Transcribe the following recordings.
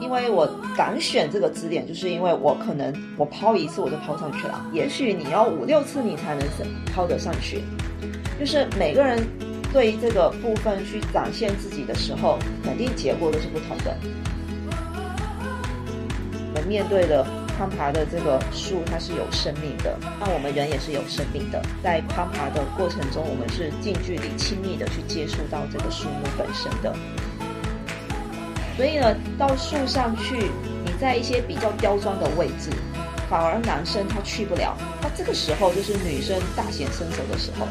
因为我敢选这个支点，就是因为我可能我抛一次我就抛上去了，也许你要五六次你才能抛得上去。就是每个人对于这个部分去展现自己的时候，肯定结果都是不同的。我们面对的攀爬的这个树，它是有生命的，那我们人也是有生命的。在攀爬的过程中，我们是近距离、亲密的去接触到这个树木本身的。所以呢，到树上去，你在一些比较刁钻的位置，反而男生他去不了。那这个时候就是女生大显身手的时候。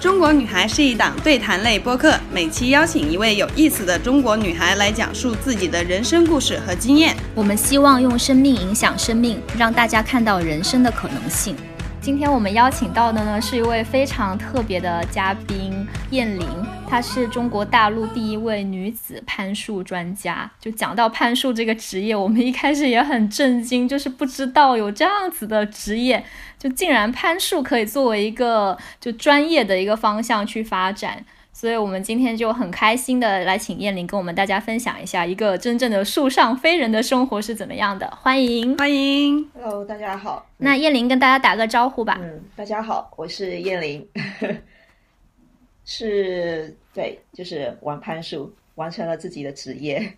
中国女孩是一档对谈类播客，每期邀请一位有意思的中国女孩来讲述自己的人生故事和经验。我们希望用生命影响生命，让大家看到人生的可能性。今天我们邀请到的呢，是一位非常特别的嘉宾燕玲，她是中国大陆第一位女子攀树专家。就讲到攀树这个职业，我们一开始也很震惊，就是不知道有这样子的职业，就竟然攀树可以作为一个就专业的一个方向去发展。所以，我们今天就很开心的来请燕玲跟我们大家分享一下一个真正的树上飞人的生活是怎么样的。欢迎，欢迎，Hello，大家好。那燕玲跟大家打个招呼吧。嗯，大家好，我是燕玲，是，对，就是玩攀树，完成了自己的职业。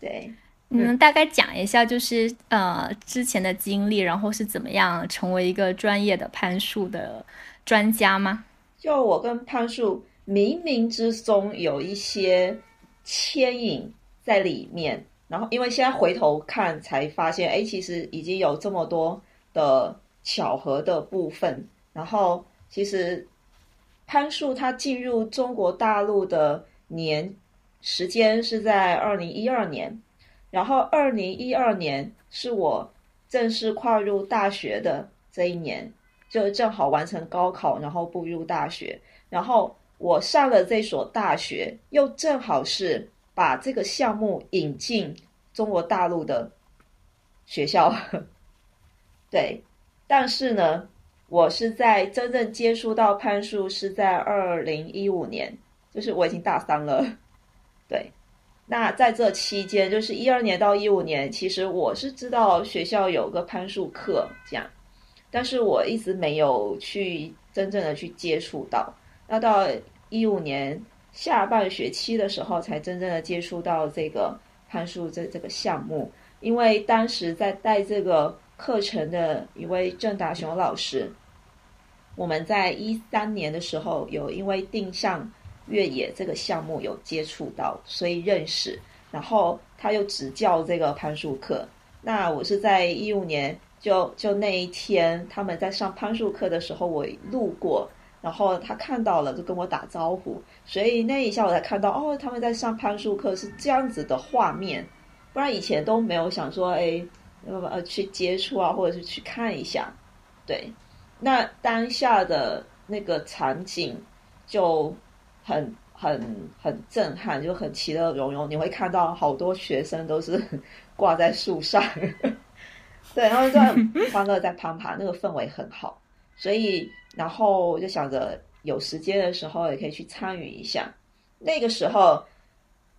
对，你能大概讲一下，就是呃之前的经历，然后是怎么样成为一个专业的攀树的专家吗？就我跟攀树冥冥之中有一些牵引在里面，然后因为现在回头看才发现，哎，其实已经有这么多的巧合的部分。然后其实潘树他进入中国大陆的年时间是在二零一二年，然后二零一二年是我正式跨入大学的这一年。就正好完成高考，然后步入大学。然后我上了这所大学，又正好是把这个项目引进中国大陆的学校。对，但是呢，我是在真正接触到攀树是在二零一五年，就是我已经大三了。对，那在这期间，就是一二年到一五年，其实我是知道学校有个攀树课这样。但是我一直没有去真正的去接触到，那到一五年下半学期的时候，才真正的接触到这个攀树这这个项目。因为当时在带这个课程的一位郑达雄老师，我们在一三年的时候有因为定向越野这个项目有接触到，所以认识，然后他又执教这个攀树课。那我是在一五年。就就那一天，他们在上攀树课的时候，我路过，然后他看到了，就跟我打招呼。所以那一下我才看到，哦，他们在上攀树课是这样子的画面，不然以前都没有想说，哎，呃，去接触啊，或者是去看一下。对，那当下的那个场景就很很很震撼，就很其乐融融。你会看到好多学生都是 挂在树上。对，然后就欢乐在攀爬，那个氛围很好，所以然后就想着有时间的时候也可以去参与一下。那个时候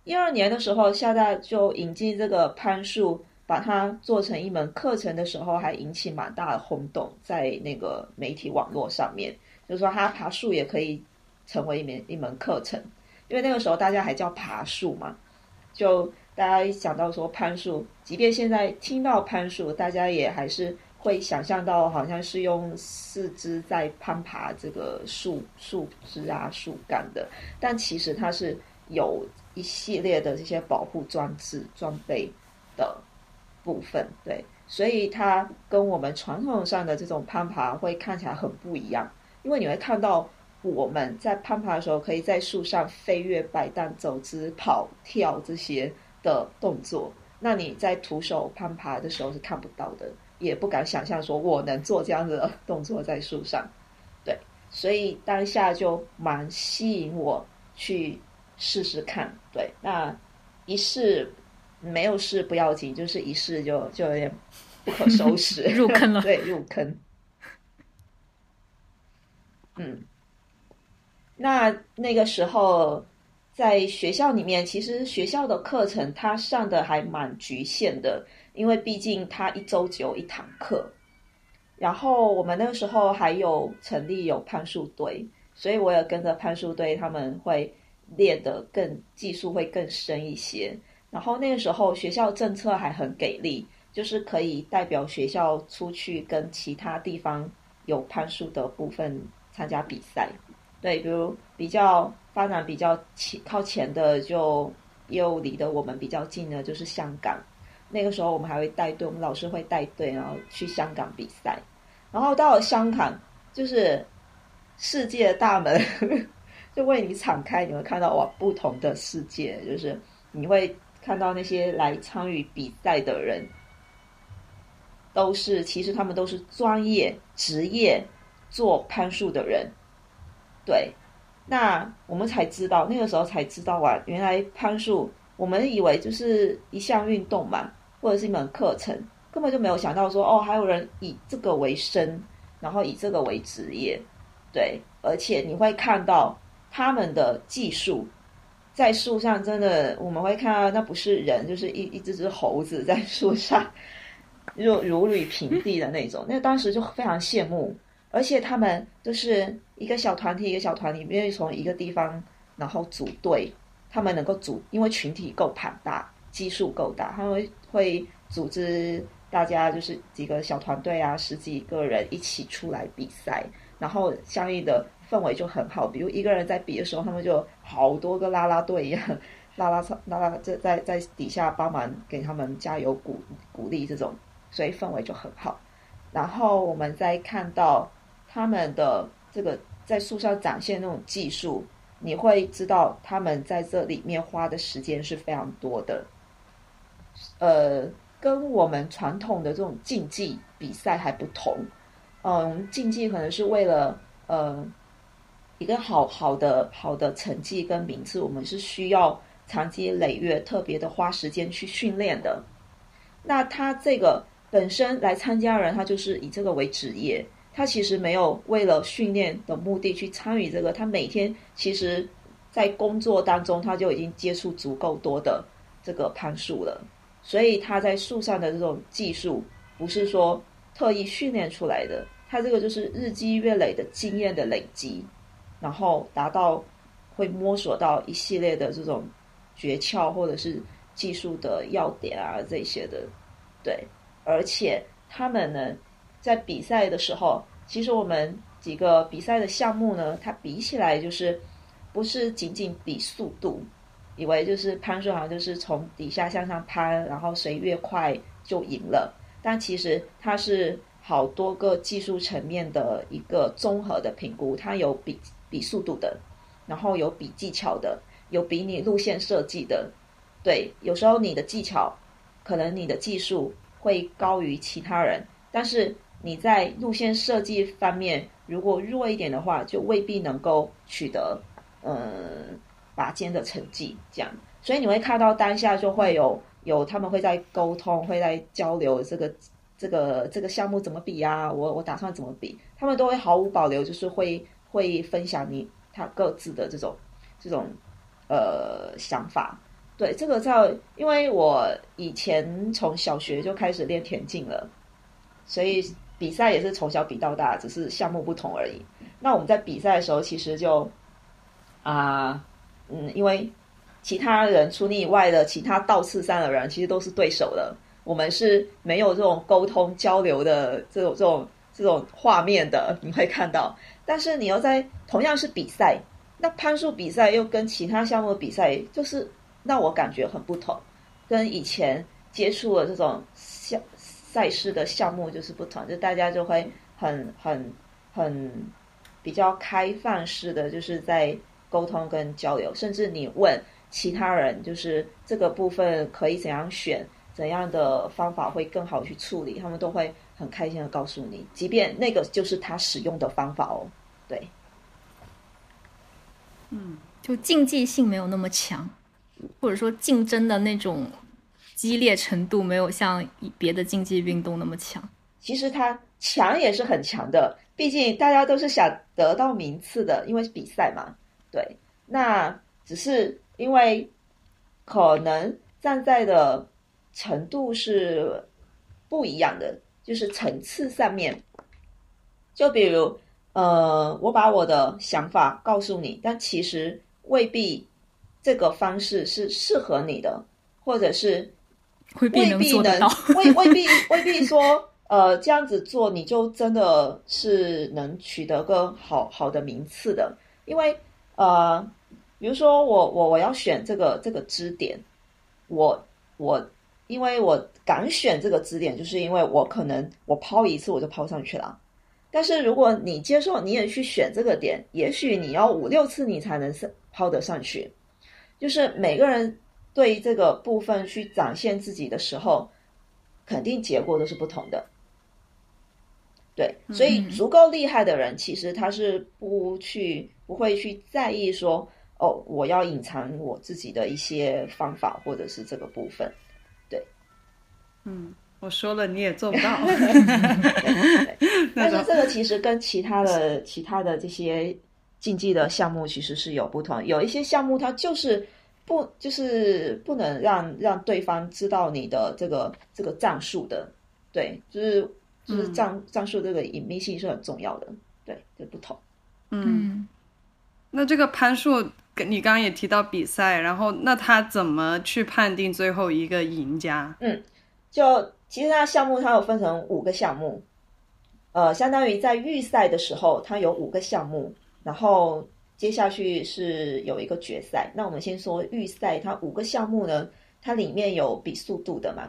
一二年的时候，厦大就引进这个攀树，把它做成一门课程的时候，还引起蛮大的轰动，在那个媒体网络上面，就说他爬树也可以成为一门一门课程，因为那个时候大家还叫爬树嘛，就。大家一想到说攀树，即便现在听到攀树，大家也还是会想象到好像是用四肢在攀爬这个树树枝啊、树干的。但其实它是有一系列的这些保护装置装备的部分，对，所以它跟我们传统上的这种攀爬会看起来很不一样。因为你会看到我们在攀爬的时候，可以在树上飞跃、摆荡、走姿、跑跳这些。的动作，那你在徒手攀爬的时候是看不到的，也不敢想象说我能做这样的动作在树上，对，所以当下就蛮吸引我去试试看，对，那一试没有试不要紧，就是一试就就有点不可收拾，入坑了，对，入坑，嗯，那那个时候。在学校里面，其实学校的课程它上的还蛮局限的，因为毕竟它一周只有一堂课。然后我们那个时候还有成立有攀树队，所以我也跟着攀树队，他们会练得更技术会更深一些。然后那个时候学校政策还很给力，就是可以代表学校出去跟其他地方有攀树的部分参加比赛。对，比如比较发展比较前靠前的，就又离得我们比较近的，就是香港。那个时候我们还会带队，我们老师会带队，然后去香港比赛。然后到了香港，就是世界大门 就为你敞开，你会看到哇不同的世界，就是你会看到那些来参与比赛的人，都是其实他们都是专业职业做攀树的人。对，那我们才知道，那个时候才知道啊，原来攀树，我们以为就是一项运动嘛，或者是一门课程，根本就没有想到说，哦，还有人以这个为生，然后以这个为职业，对，而且你会看到他们的技术，在树上真的，我们会看到那不是人，就是一一只只猴子在树上，如如履平地的那种，那当时就非常羡慕。而且他们就是一个小团体，一个小团体，愿意从一个地方然后组队，他们能够组，因为群体够庞大，基数够大，他们会组织大家就是几个小团队啊，十几个人一起出来比赛，然后相应的氛围就很好。比如一个人在比的时候，他们就好多个啦啦队一样，啦啦啦啦在在在底下帮忙给他们加油鼓鼓励这种，所以氛围就很好。然后我们再看到。他们的这个在树上展现那种技术，你会知道他们在这里面花的时间是非常多的。呃，跟我们传统的这种竞技比赛还不同。嗯，竞技可能是为了呃一个好好的好的成绩跟名次，我们是需要长期累月特别的花时间去训练的。那他这个本身来参加人，他就是以这个为职业。他其实没有为了训练的目的去参与这个，他每天其实，在工作当中他就已经接触足够多的这个攀树了，所以他在树上的这种技术不是说特意训练出来的，他这个就是日积月累的经验的累积，然后达到会摸索到一系列的这种诀窍或者是技术的要点啊这些的，对，而且他们呢。在比赛的时候，其实我们几个比赛的项目呢，它比起来就是不是仅仅比速度，以为就是攀树好像就是从底下向上攀，然后谁越快就赢了。但其实它是好多个技术层面的一个综合的评估，它有比比速度的，然后有比技巧的，有比你路线设计的。对，有时候你的技巧可能你的技术会高于其他人，但是。你在路线设计方面如果弱一点的话，就未必能够取得嗯拔尖的成绩。这样，所以你会看到当下就会有有他们会在沟通，会在交流这个这个这个项目怎么比啊？我我打算怎么比？他们都会毫无保留，就是会会分享你他各自的这种这种呃想法。对，这个在因为我以前从小学就开始练田径了，所以。比赛也是从小比到大，只是项目不同而已。那我们在比赛的时候，其实就啊，嗯，因为其他人除你以外的其他倒刺山的人，其实都是对手的。我们是没有这种沟通交流的这种这种这种画面的，你会看到。但是你要在同样是比赛，那攀树比赛又跟其他项目的比赛，就是让我感觉很不同，跟以前接触的这种项。赛事的项目就是不同，就大家就会很很很比较开放式的，就是在沟通跟交流，甚至你问其他人，就是这个部分可以怎样选，怎样的方法会更好去处理，他们都会很开心的告诉你，即便那个就是他使用的方法哦。对，嗯，就竞技性没有那么强，或者说竞争的那种。激烈程度没有像别的竞技运动那么强，其实他强也是很强的，毕竟大家都是想得到名次的，因为是比赛嘛。对，那只是因为可能站在的程度是不一样的，就是层次上面。就比如，呃，我把我的想法告诉你，但其实未必这个方式是适合你的，或者是未必能未未必未必说，呃，这样子做你就真的是能取得个好好的名次的，因为呃，比如说我我我要选这个这个支点，我我因为我敢选这个支点，就是因为我可能我抛一次我就抛上去了。但是如果你接受，你也去选这个点，也许你要五六次你才能上抛得上去。就是每个人对这个部分去展现自己的时候，肯定结果都是不同的。对，所以足够厉害的人，其实他是不去不会去在意说，哦，我要隐藏我自己的一些方法，或者是这个部分。对，嗯。我说了你也做不到，但是这个其实跟其他的其他的这些竞技的项目其实是有不同。有一些项目它就是不就是不能让让对方知道你的这个这个战术的，对，就是就是战战术这个隐秘性是很重要的，对，这不同。嗯，那这个攀树，你刚刚也提到比赛，然后那他怎么去判定最后一个赢家？嗯，就。其实它项目它有分成五个项目，呃，相当于在预赛的时候，它有五个项目，然后接下去是有一个决赛。那我们先说预赛，它五个项目呢，它里面有比速度的嘛？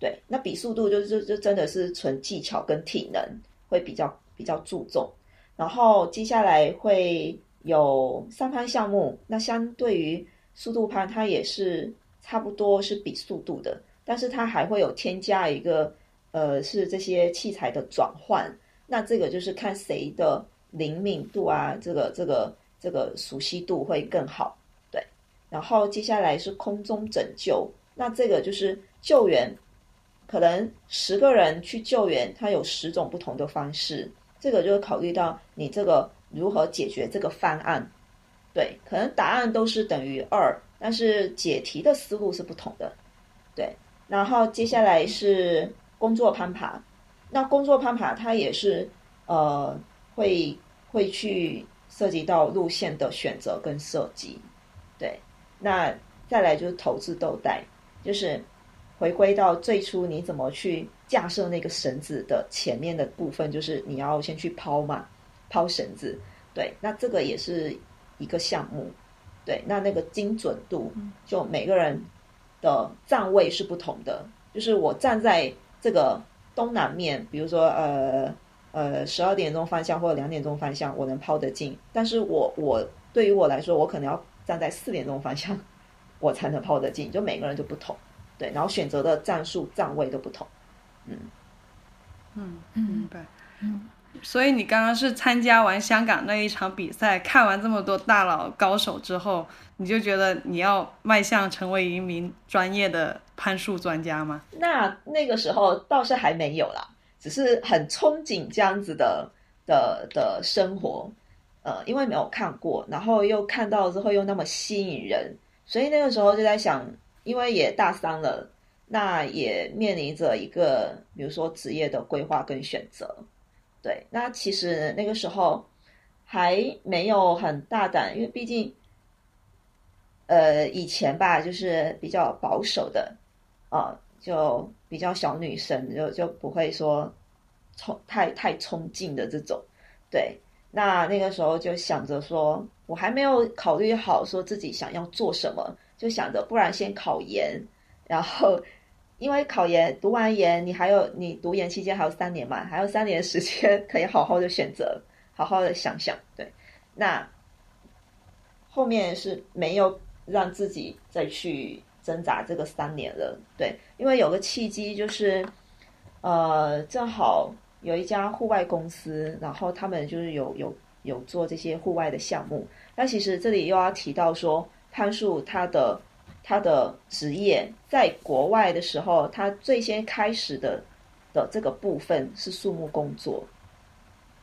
对，那比速度就就就真的是纯技巧跟体能会比较比较注重。然后接下来会有三攀项目，那相对于速度攀，它也是差不多是比速度的。但是它还会有添加一个，呃，是这些器材的转换。那这个就是看谁的灵敏度啊，这个这个这个熟悉度会更好。对，然后接下来是空中拯救，那这个就是救援，可能十个人去救援，它有十种不同的方式。这个就是考虑到你这个如何解决这个方案。对，可能答案都是等于二，但是解题的思路是不同的。对。然后接下来是工作攀爬，那工作攀爬它也是呃会会去涉及到路线的选择跟设计，对。那再来就是投掷豆袋，就是回归到最初你怎么去架设那个绳子的前面的部分，就是你要先去抛嘛，抛绳子，对。那这个也是一个项目，对。那那个精准度，就每个人。的站位是不同的，就是我站在这个东南面，比如说呃呃十二点钟方向或者两点钟方向，我能抛得进。但是我我对于我来说，我可能要站在四点钟方向，我才能抛得进。就每个人就不同，对，然后选择的战术站位都不同，嗯嗯，明白，嗯。所以你刚刚是参加完香港那一场比赛，看完这么多大佬高手之后，你就觉得你要迈向成为一名专业的攀树专家吗？那那个时候倒是还没有啦，只是很憧憬这样子的的的生活，呃，因为没有看过，然后又看到之后又那么吸引人，所以那个时候就在想，因为也大三了，那也面临着一个比如说职业的规划跟选择。对，那其实那个时候还没有很大胆，因为毕竟，呃，以前吧，就是比较保守的，啊，就比较小女生，就就不会说冲太太冲劲的这种。对，那那个时候就想着说，我还没有考虑好说自己想要做什么，就想着不然先考研，然后。因为考研读完研，你还有你读研期间还有三年嘛，还有三年的时间可以好好的选择，好好的想想。对，那后面是没有让自己再去挣扎这个三年了。对，因为有个契机就是，呃，正好有一家户外公司，然后他们就是有有有做这些户外的项目。那其实这里又要提到说，攀树它的。他的职业在国外的时候，他最先开始的的这个部分是树木工作，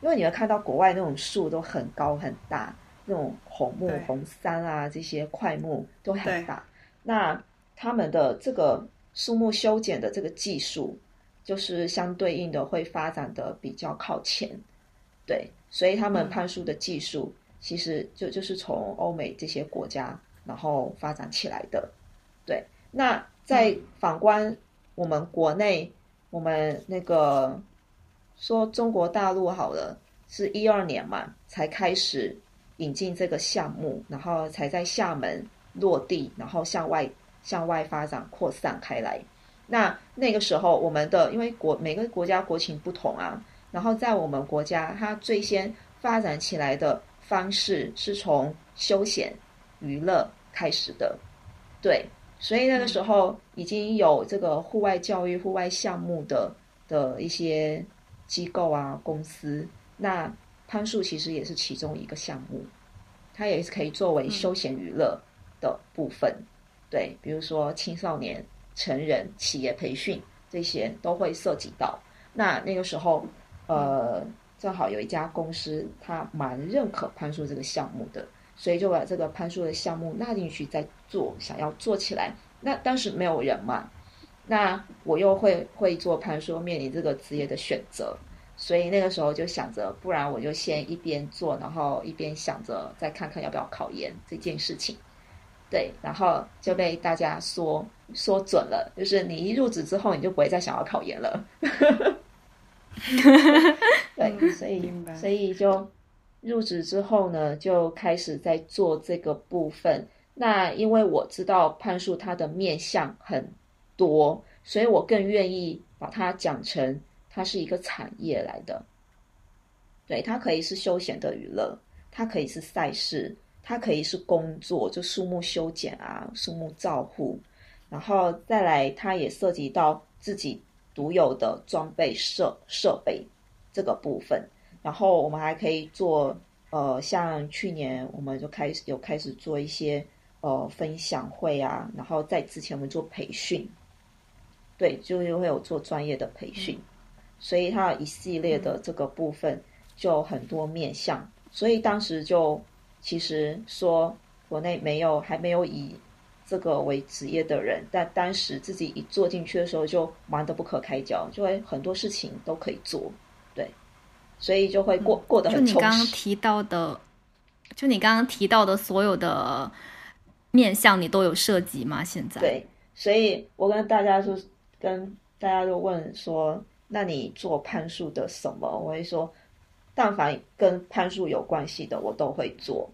因为你会看到国外那种树都很高很大，那种红木、红杉啊这些块木都很大。那他们的这个树木修剪的这个技术，就是相对应的会发展的比较靠前，对，所以他们攀树的技术其实就就是从欧美这些国家然后发展起来的，对。那在反观我们国内，我们那个说中国大陆好了，是一二年嘛才开始引进这个项目，然后才在厦门落地，然后向外。向外发展扩散开来，那那个时候我们的因为国每个国家国情不同啊，然后在我们国家，它最先发展起来的方式是从休闲娱乐开始的，对，所以那个时候已经有这个户外教育、户外项目的的一些机构啊、公司，那攀树其实也是其中一个项目，它也是可以作为休闲娱乐的部分。对，比如说青少年、成人、企业培训这些都会涉及到。那那个时候，呃，正好有一家公司，他蛮认可攀树这个项目的，所以就把这个攀树的项目纳进去再做，想要做起来。那当时没有人嘛，那我又会会做攀树，面临这个职业的选择，所以那个时候就想着，不然我就先一边做，然后一边想着再看看要不要考研这件事情。对，然后就被大家说说准了，就是你一入职之后，你就不会再想要考研了。对，所以所以就入职之后呢，就开始在做这个部分。那因为我知道判树它的面向很多，所以我更愿意把它讲成它是一个产业来的。对，它可以是休闲的娱乐，它可以是赛事。它可以是工作，就树木修剪啊，树木照护，然后再来，它也涉及到自己独有的装备设设备这个部分。然后我们还可以做，呃，像去年我们就开始有开始做一些呃分享会啊，然后在之前我们做培训，对，就会有做专业的培训，所以它一系列的这个部分就很多面向，所以当时就。其实说国内没有还没有以这个为职业的人，但当时自己一做进去的时候就忙得不可开交，就会很多事情都可以做，对，所以就会过过得很充实。就你刚刚提到的，就你刚刚提到的所有的面向，你都有涉及吗？现在对，所以我跟大家说，跟大家都问说，那你做攀树的什么？我会说。但凡跟攀树有关系的，我都会做，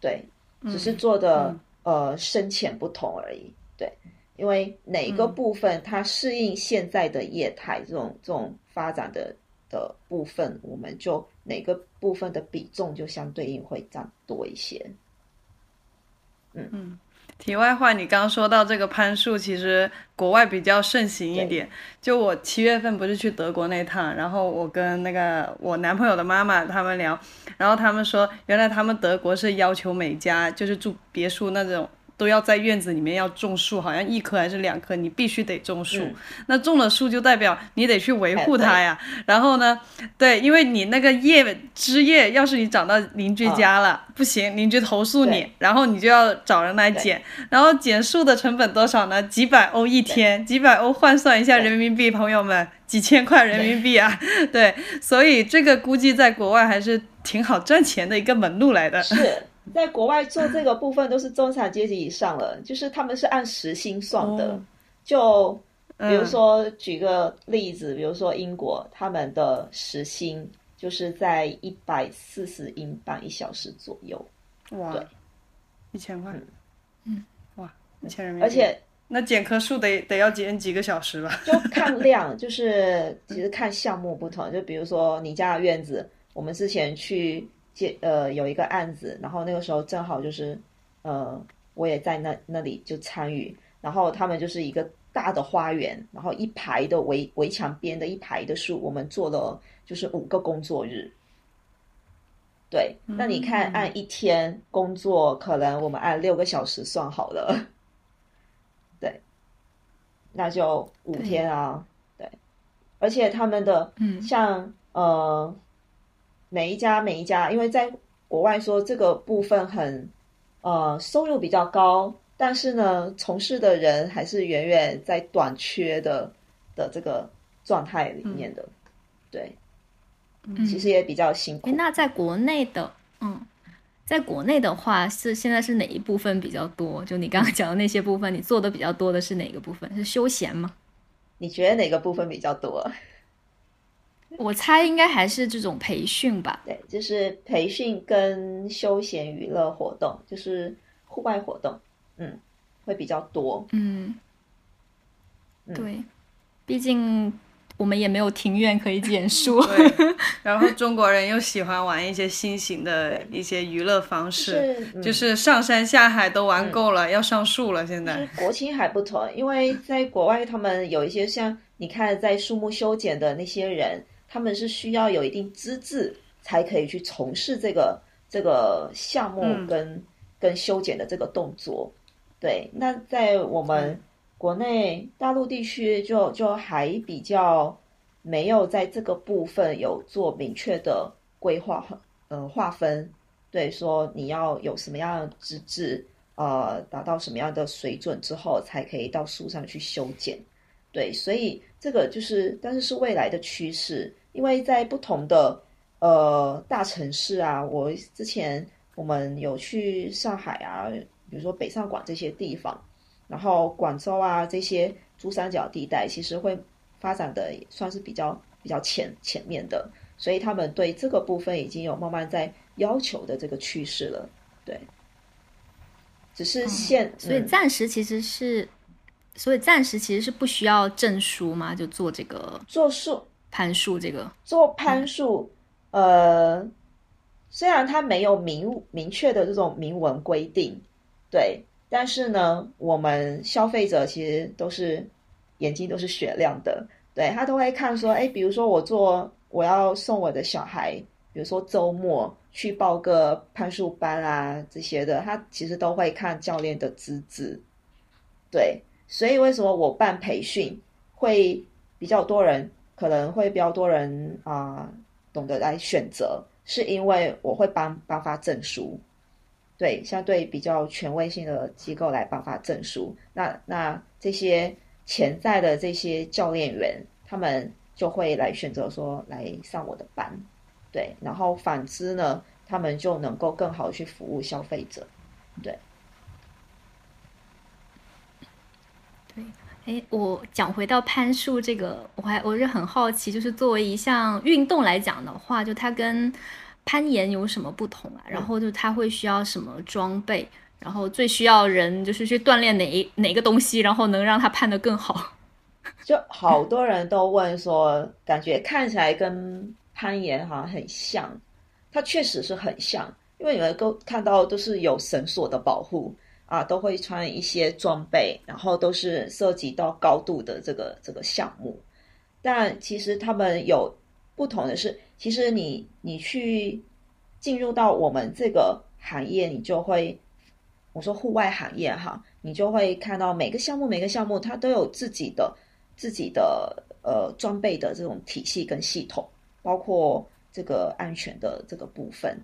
对，只是做的呃深浅不同而已，对，因为哪个部分它适应现在的业态，这种这种发展的的部分，我们就哪个部分的比重就相对应会占多一些，嗯嗯。题外话，你刚刚说到这个攀树，其实国外比较盛行一点。就我七月份不是去德国那趟，然后我跟那个我男朋友的妈妈他们聊，然后他们说，原来他们德国是要求每家就是住别墅那种。都要在院子里面要种树，好像一棵还是两棵，你必须得种树。那种了树就代表你得去维护它呀。然后呢，对，因为你那个叶枝叶，要是你长到邻居家了，不行，邻居投诉你，然后你就要找人来剪。然后剪树的成本多少呢？几百欧一天，几百欧换算一下人民币，朋友们，几千块人民币啊。对，所以这个估计在国外还是挺好赚钱的一个门路来的。是。在国外做这个部分都是中产阶级以上了，就是他们是按时薪算的。就比如说举个例子，比如说英国，他们的时薪就是在一百四十英镑一小时左右。哇，对，一千块。嗯，哇，一千人民币。而且那剪棵树得得要剪几个小时吧？就看量，就是其实看项目不同。就比如说你家的院子，我们之前去。接呃有一个案子，然后那个时候正好就是，呃我也在那那里就参与，然后他们就是一个大的花园，然后一排的围围墙边的一排的树，我们做了就是五个工作日。对，那你看按一天工作，可能我们按六个小时算好了，对，那就五天啊，对，而且他们的嗯像呃。每一家每一家，因为在国外说这个部分很呃收入比较高，但是呢，从事的人还是远远在短缺的的这个状态里面的，对，其实也比较辛苦。那在国内的，嗯。在国内的话，是现在是哪一部分比较多？就你刚刚讲的那些部分，你做的比较多的是哪个部分？是休闲吗？你觉得哪个部分比较多？我猜应该还是这种培训吧。对，就是培训跟休闲娱乐活动，就是户外活动，嗯，会比较多。嗯，对，毕竟。我们也没有庭院可以剪 树，然后中国人又喜欢玩一些新型的一些娱乐方式，就是上山下海都玩够了，要上树了。现在国情还不同，因为在国外，他们有一些像你看在树木修剪的那些人，他们是需要有一定资质才可以去从事这个这个项目跟跟修剪的这个动作。对，那在我们。国内大陆地区就就还比较没有在这个部分有做明确的规划嗯划分，对，说你要有什么样的资质，呃，达到什么样的水准之后才可以到树上去修剪，对，所以这个就是，但是是未来的趋势，因为在不同的呃大城市啊，我之前我们有去上海啊，比如说北上广这些地方。然后广州啊这些珠三角地带，其实会发展的算是比较比较前前面的，所以他们对这个部分已经有慢慢在要求的这个趋势了。对，只是现所以暂时其实是，所以暂时其实是不需要证书嘛，就做这个做树攀树这个。做攀树，呃，虽然它没有明明确的这种明文规定，对。但是呢，我们消费者其实都是眼睛都是雪亮的，对他都会看说，哎，比如说我做我要送我的小孩，比如说周末去报个攀树班啊这些的，他其实都会看教练的资质，对，所以为什么我办培训会比较多人，可能会比较多人啊懂得来选择，是因为我会颁颁发证书。对，相对比较权威性的机构来颁发证书，那那这些潜在的这些教练员，他们就会来选择说来上我的班，对，然后反之呢，他们就能够更好去服务消费者，对。对，哎，我讲回到攀树这个，我还我是很好奇，就是作为一项运动来讲的话，就它跟。攀岩有什么不同啊？然后就它会需要什么装备？然后最需要人就是去锻炼哪一哪个东西，然后能让它攀得更好。就好多人都问说，感觉看起来跟攀岩好像很像，它确实是很像，因为你们都看到都是有绳索的保护啊，都会穿一些装备，然后都是涉及到高度的这个这个项目。但其实他们有不同的是。其实你你去进入到我们这个行业，你就会我说户外行业哈，你就会看到每个项目每个项目它都有自己的自己的呃装备的这种体系跟系统，包括这个安全的这个部分。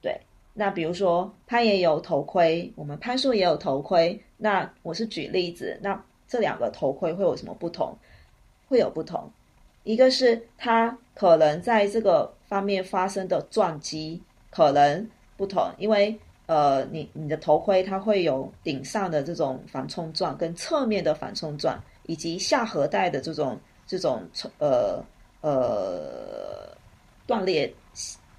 对，那比如说攀岩有头盔，我们攀树也有头盔。那我是举例子，那这两个头盔会有什么不同？会有不同。一个是它可能在这个方面发生的撞击可能不同，因为呃，你你的头盔它会有顶上的这种反冲撞，跟侧面的反冲撞，以及下颌带的这种这种呃呃断裂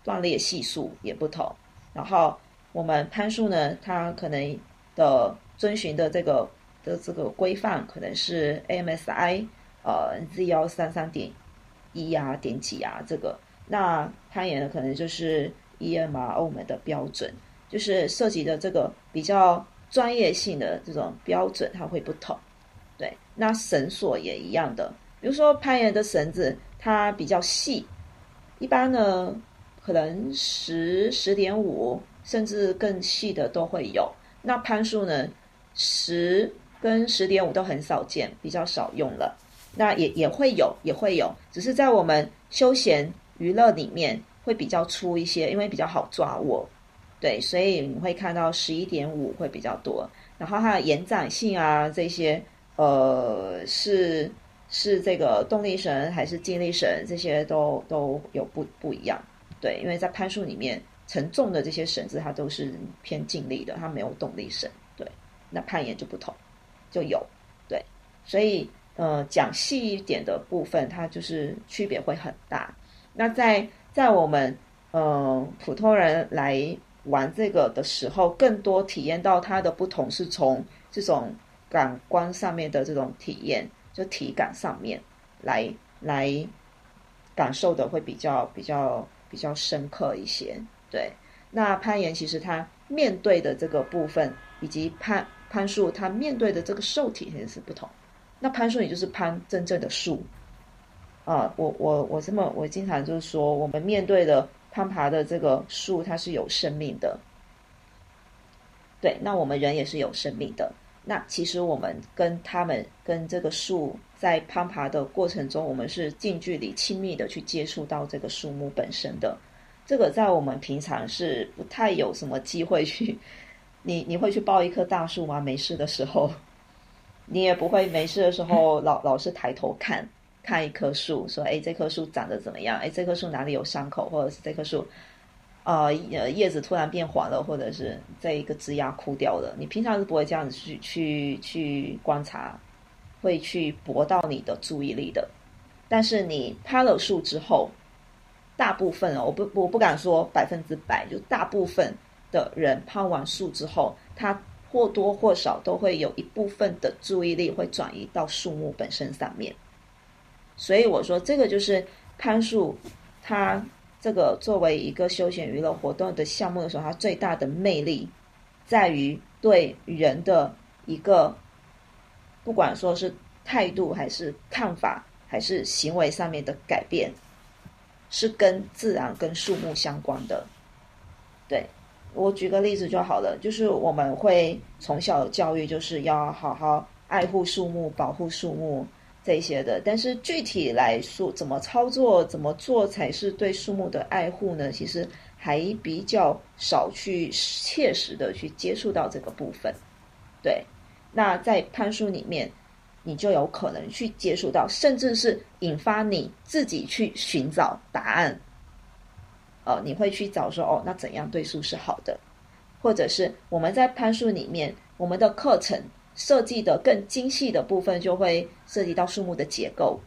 断裂系数也不同。然后我们攀树呢，它可能的遵循的这个的这个规范可能是 AMSI。呃，Z 幺三三点一啊，点几啊？这个那攀岩的可能就是 EMR 欧美的标准，就是涉及的这个比较专业性的这种标准，它会不同。对，那绳索也一样的，比如说攀岩的绳子，它比较细，一般呢可能十十点五甚至更细的都会有。那攀树呢，十跟十点五都很少见，比较少用了。那也也会有，也会有，只是在我们休闲娱乐里面会比较粗一些，因为比较好抓握。对，所以你会看到十一点五会比较多，然后它的延展性啊这些，呃，是是这个动力绳还是静力绳，这些都都有不不一样。对，因为在攀树里面，承重的这些绳子它都是偏静力的，它没有动力绳。对，那攀岩就不同，就有对，所以呃，讲细一点的部分，它就是区别会很大。那在在我们呃普通人来玩这个的时候，更多体验到它的不同，是从这种感官上面的这种体验，就体感上面来来感受的会比较比较比较深刻一些。对，那攀岩其实它面对的这个部分，以及攀攀树它面对的这个受体其实是不同。那攀树也就是攀真正的树。啊，我我我这么，我经常就是说，我们面对的攀爬的这个树，它是有生命的。对，那我们人也是有生命的。那其实我们跟他们、跟这个树在攀爬的过程中，我们是近距离、亲密的去接触到这个树木本身的。这个在我们平常是不太有什么机会去。你你会去抱一棵大树吗？没事的时候，你也不会没事的时候老老是抬头看。看一棵树，说：“哎，这棵树长得怎么样？哎，这棵树哪里有伤口？或者是这棵树，呃，叶子突然变黄了，或者是这一个枝丫枯掉了？你平常是不会这样子去去去观察，会去博到你的注意力的。但是你攀了树之后，大部分哦，我不我不敢说百分之百，就大部分的人攀完树之后，他或多或少都会有一部分的注意力会转移到树木本身上面。”所以我说，这个就是攀树，它这个作为一个休闲娱乐活动的项目的时候，它最大的魅力在于对人的一个，不管说是态度还是看法还是行为上面的改变，是跟自然跟树木相关的。对我举个例子就好了，就是我们会从小教育就是要好好爱护树木，保护树木。这些的，但是具体来说，怎么操作、怎么做才是对树木的爱护呢？其实还比较少去切实的去接触到这个部分。对，那在攀树里面，你就有可能去接触到，甚至是引发你自己去寻找答案。呃，你会去找说，哦，那怎样对树是好的？或者是我们在攀树里面，我们的课程。设计的更精细的部分就会涉及到树木的结构，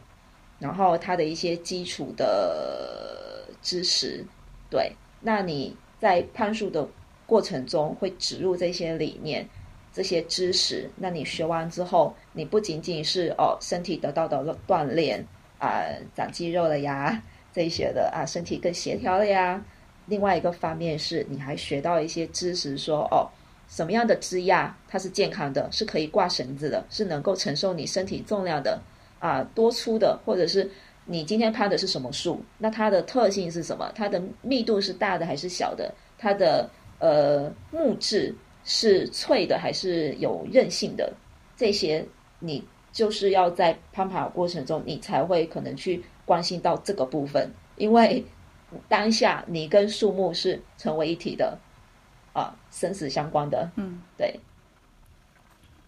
然后它的一些基础的知识。对，那你在攀树的过程中会植入这些理念、这些知识。那你学完之后，你不仅仅是哦身体得到的锻炼啊，长肌肉了呀，这些的啊，身体更协调了呀。另外一个方面是，你还学到一些知识，说哦。什么样的枝桠它是健康的，是可以挂绳子的，是能够承受你身体重量的啊？多粗的，或者是你今天攀的是什么树？那它的特性是什么？它的密度是大的还是小的？它的呃木质是脆的还是有韧性的？这些你就是要在攀爬过程中，你才会可能去关心到这个部分，因为当下你跟树木是成为一体的。啊，生死相关的，嗯，对，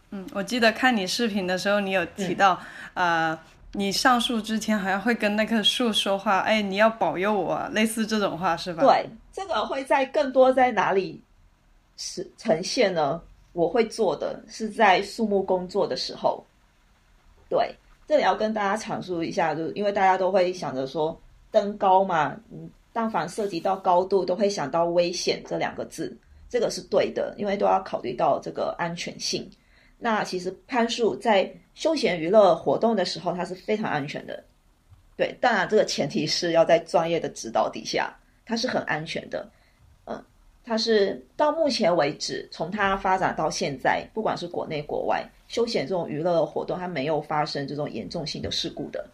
嗯，我记得看你视频的时候，你有提到，呃，你上树之前好像会跟那棵树说话，哎，你要保佑我，类似这种话是吧？对，这个会在更多在哪里是呈现呢？我会做的是在树木工作的时候，对，这里要跟大家阐述一下，就是因为大家都会想着说登高嘛，嗯，但凡涉及到高度，都会想到危险这两个字。这个是对的，因为都要考虑到这个安全性。那其实攀树在休闲娱乐活动的时候，它是非常安全的。对，当然这个前提是要在专业的指导底下，它是很安全的。嗯，它是到目前为止，从它发展到现在，不管是国内国外，休闲这种娱乐活动，它没有发生这种严重性的事故的。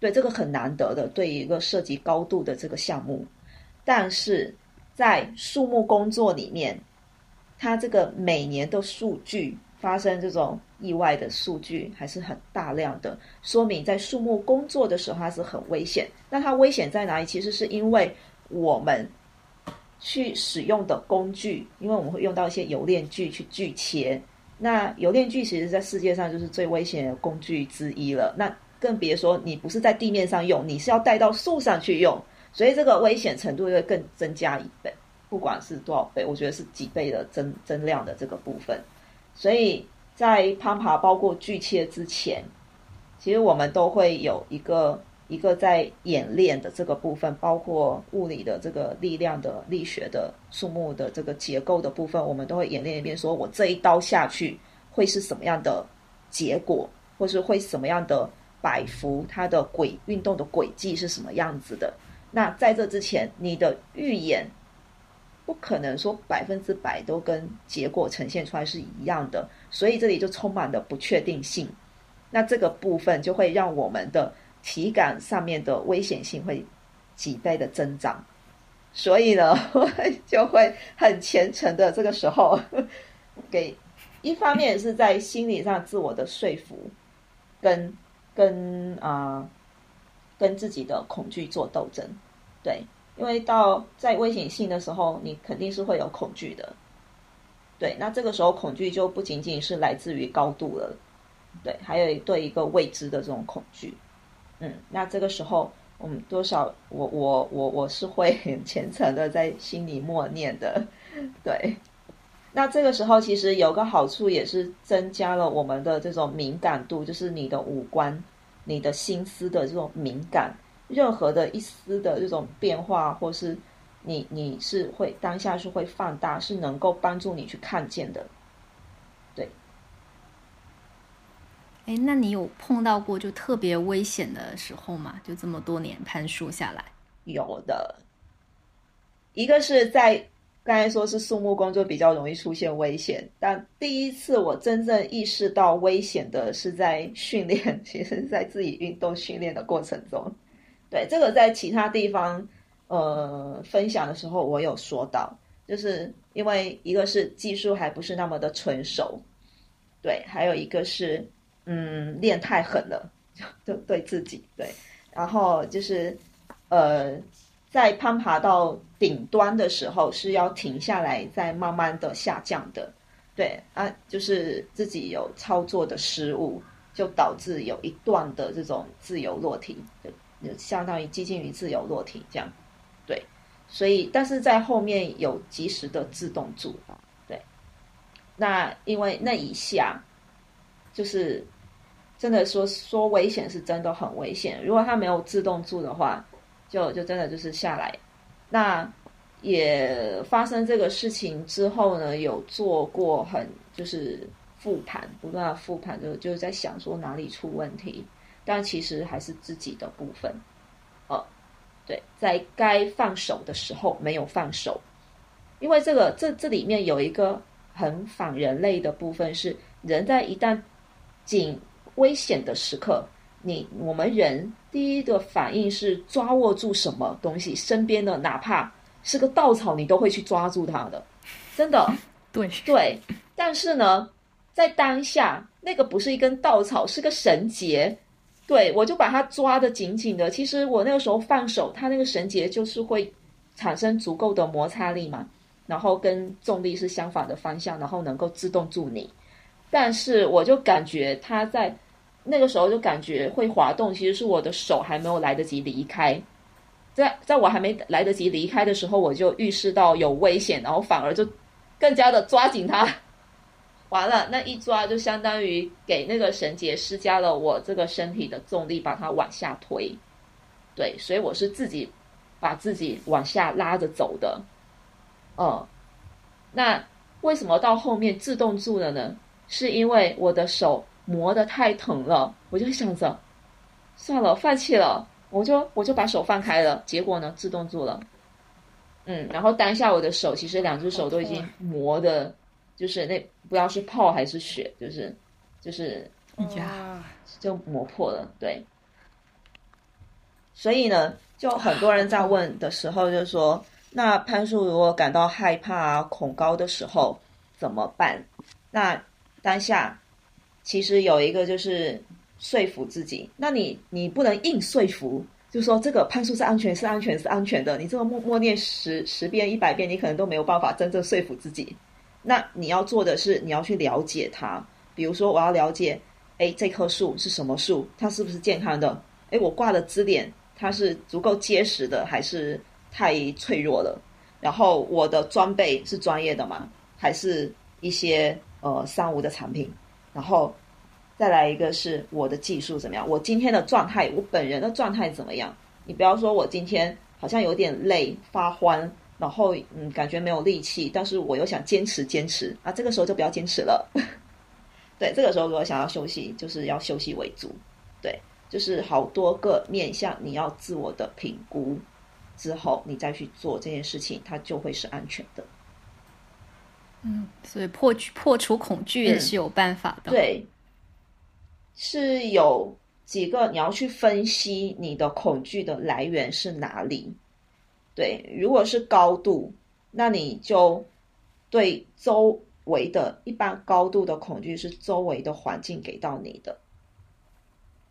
对，这个很难得的，对一个涉及高度的这个项目，但是。在树木工作里面，它这个每年的数据发生这种意外的数据还是很大量的，说明在树木工作的时候它是很危险。那它危险在哪里？其实是因为我们去使用的工具，因为我们会用到一些油链锯去锯切。那油链锯其实，在世界上就是最危险的工具之一了。那更别说你不是在地面上用，你是要带到树上去用，所以这个危险程度会更增加一倍。不管是多少倍，我觉得是几倍的增增量的这个部分。所以在攀爬包括锯切之前，其实我们都会有一个。一个在演练的这个部分，包括物理的这个力量的力学的树木的这个结构的部分，我们都会演练一遍。说我这一刀下去会是什么样的结果，或是会什么样的摆幅，它的轨运动的轨迹是什么样子的？那在这之前，你的预演不可能说百分之百都跟结果呈现出来是一样的，所以这里就充满了不确定性。那这个部分就会让我们的。体感上面的危险性会几倍的增长，所以呢，就会很虔诚的这个时候，给一方面是在心理上自我的说服，跟跟啊跟自己的恐惧做斗争，对，因为到在危险性的时候，你肯定是会有恐惧的，对，那这个时候恐惧就不仅仅是来自于高度了，对，还有对一个未知的这种恐惧。嗯，那这个时候，我们多少，我我我我是会很虔诚的在心里默念的，对。那这个时候其实有个好处，也是增加了我们的这种敏感度，就是你的五官、你的心思的这种敏感，任何的一丝的这种变化，或是你你是会当下是会放大，是能够帮助你去看见的。对哎，那你有碰到过就特别危险的时候吗？就这么多年攀树下来，有的。一个是在刚才说是树木工作比较容易出现危险，但第一次我真正意识到危险的是在训练，其实在自己运动训练的过程中。对，这个在其他地方呃分享的时候我有说到，就是因为一个是技术还不是那么的纯熟，对，还有一个是。嗯，练太狠了，就对自己对，然后就是，呃，在攀爬到顶端的时候是要停下来，再慢慢的下降的，对啊，就是自己有操作的失误，就导致有一段的这种自由落体，就相当于接近于自由落体这样，对，所以但是在后面有及时的自动住，对，那因为那一下。就是真的说说危险是真的很危险。如果它没有自动住的话，就就真的就是下来。那也发生这个事情之后呢，有做过很就是复盘，不断的复盘，就就在想说哪里出问题。但其实还是自己的部分。哦，对，在该放手的时候没有放手，因为这个这这里面有一个很反人类的部分是人在一旦。紧危险的时刻，你我们人第一个反应是抓握住什么东西，身边的哪怕是个稻草，你都会去抓住它的，真的。对对，但是呢，在当下那个不是一根稻草，是个绳结，对我就把它抓得紧紧的。其实我那个时候放手，它那个绳结就是会产生足够的摩擦力嘛，然后跟重力是相反的方向，然后能够自动住你。但是我就感觉它在那个时候就感觉会滑动，其实是我的手还没有来得及离开，在在我还没来得及离开的时候，我就预示到有危险，然后反而就更加的抓紧它。完了，那一抓就相当于给那个绳结施加了我这个身体的重力，把它往下推。对，所以我是自己把自己往下拉着走的。嗯，那为什么到后面自动住了呢？是因为我的手磨得太疼了，我就想着，算了，放弃了，我就我就把手放开了。结果呢，自动住了。嗯，然后当下我的手其实两只手都已经磨的，就是那不知道是泡还是血，就是就是呀，就磨破了。对，所以呢，就很多人在问的时候就说，那潘叔如果感到害怕、啊恐高的时候怎么办？那当下其实有一个就是说服自己，那你你不能硬说服，就说这个攀树是安全，是安全，是安全的。你这么默默念十十遍、一百遍，你可能都没有办法真正说服自己。那你要做的是，你要去了解它。比如说，我要了解，哎，这棵树是什么树？它是不是健康的？哎，我挂的支点它是足够结实的，还是太脆弱了？然后我的装备是专业的吗？还是一些呃三无的产品？然后。再来一个是我的技术怎么样？我今天的状态，我本人的状态怎么样？你不要说我今天好像有点累、发欢，然后嗯，感觉没有力气，但是我又想坚持坚持啊，这个时候就不要坚持了。对，这个时候如果想要休息，就是要休息为主。对，就是好多个面向，你要自我的评估之后，你再去做这件事情，它就会是安全的。嗯，所以破破除恐惧也是有办法的。对。是有几个你要去分析你的恐惧的来源是哪里？对，如果是高度，那你就对周围的一般高度的恐惧是周围的环境给到你的。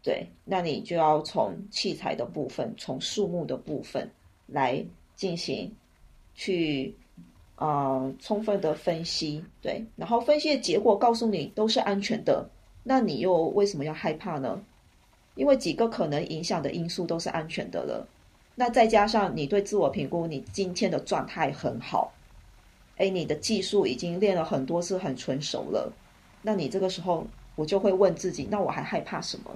对，那你就要从器材的部分，从树木的部分来进行去啊充分的分析。对，然后分析的结果告诉你都是安全的。那你又为什么要害怕呢？因为几个可能影响的因素都是安全的了。那再加上你对自我评估，你今天的状态很好，哎，你的技术已经练了很多次，很纯熟了。那你这个时候，我就会问自己：那我还害怕什么？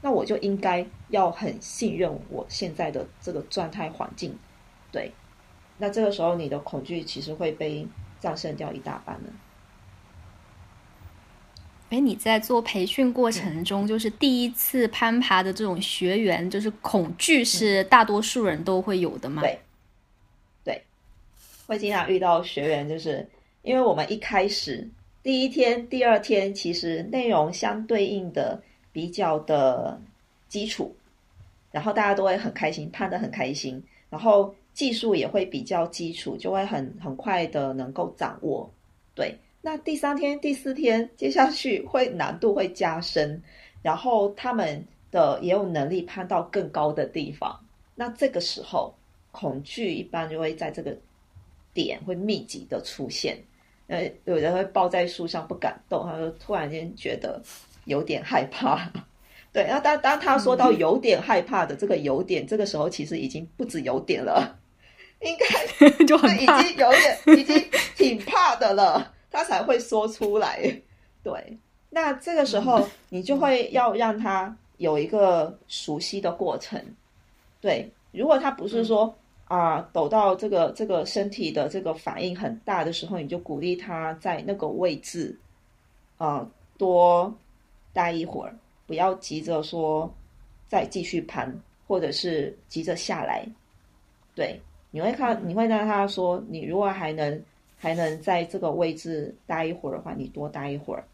那我就应该要很信任我现在的这个状态环境。对，那这个时候你的恐惧其实会被战胜掉一大半了。哎，你在做培训过程中，就是第一次攀爬的这种学员，就是恐惧是大多数人都会有的吗？对，对，会经常遇到学员，就是因为我们一开始第一天、第二天，其实内容相对应的比较的基础，然后大家都会很开心，攀得很开心，然后技术也会比较基础，就会很很快的能够掌握，对。那第三天、第四天，接下去会难度会加深，然后他们的也有能力攀到更高的地方。那这个时候，恐惧一般就会在这个点会密集的出现。呃，有人会抱在树上不敢动，他就突然间觉得有点害怕。对，那当当他说到有点害怕的这个有点，这个时候其实已经不止有点了，应该 就很已经有点，已经挺怕的了。他才会说出来，对。那这个时候，你就会要让他有一个熟悉的过程，对。如果他不是说啊抖到这个这个身体的这个反应很大的时候，你就鼓励他在那个位置啊多待一会儿，不要急着说再继续攀，或者是急着下来。对，你会看，你会让他说，你如果还能。还能在这个位置待一会儿的话，你多待一会儿，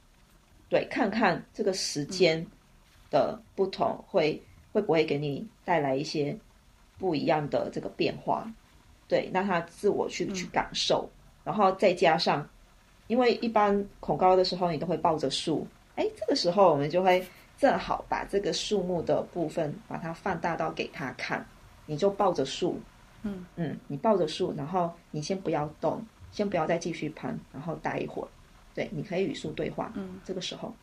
对，看看这个时间的不同会会不会给你带来一些不一样的这个变化，对，让他自我去去感受，然后再加上，因为一般恐高的时候你都会抱着树，哎，这个时候我们就会正好把这个树木的部分把它放大到给他看，你就抱着树，嗯嗯，你抱着树，然后你先不要动。先不要再继续攀，然后待一会儿。对，你可以与树对话。嗯，这个时候，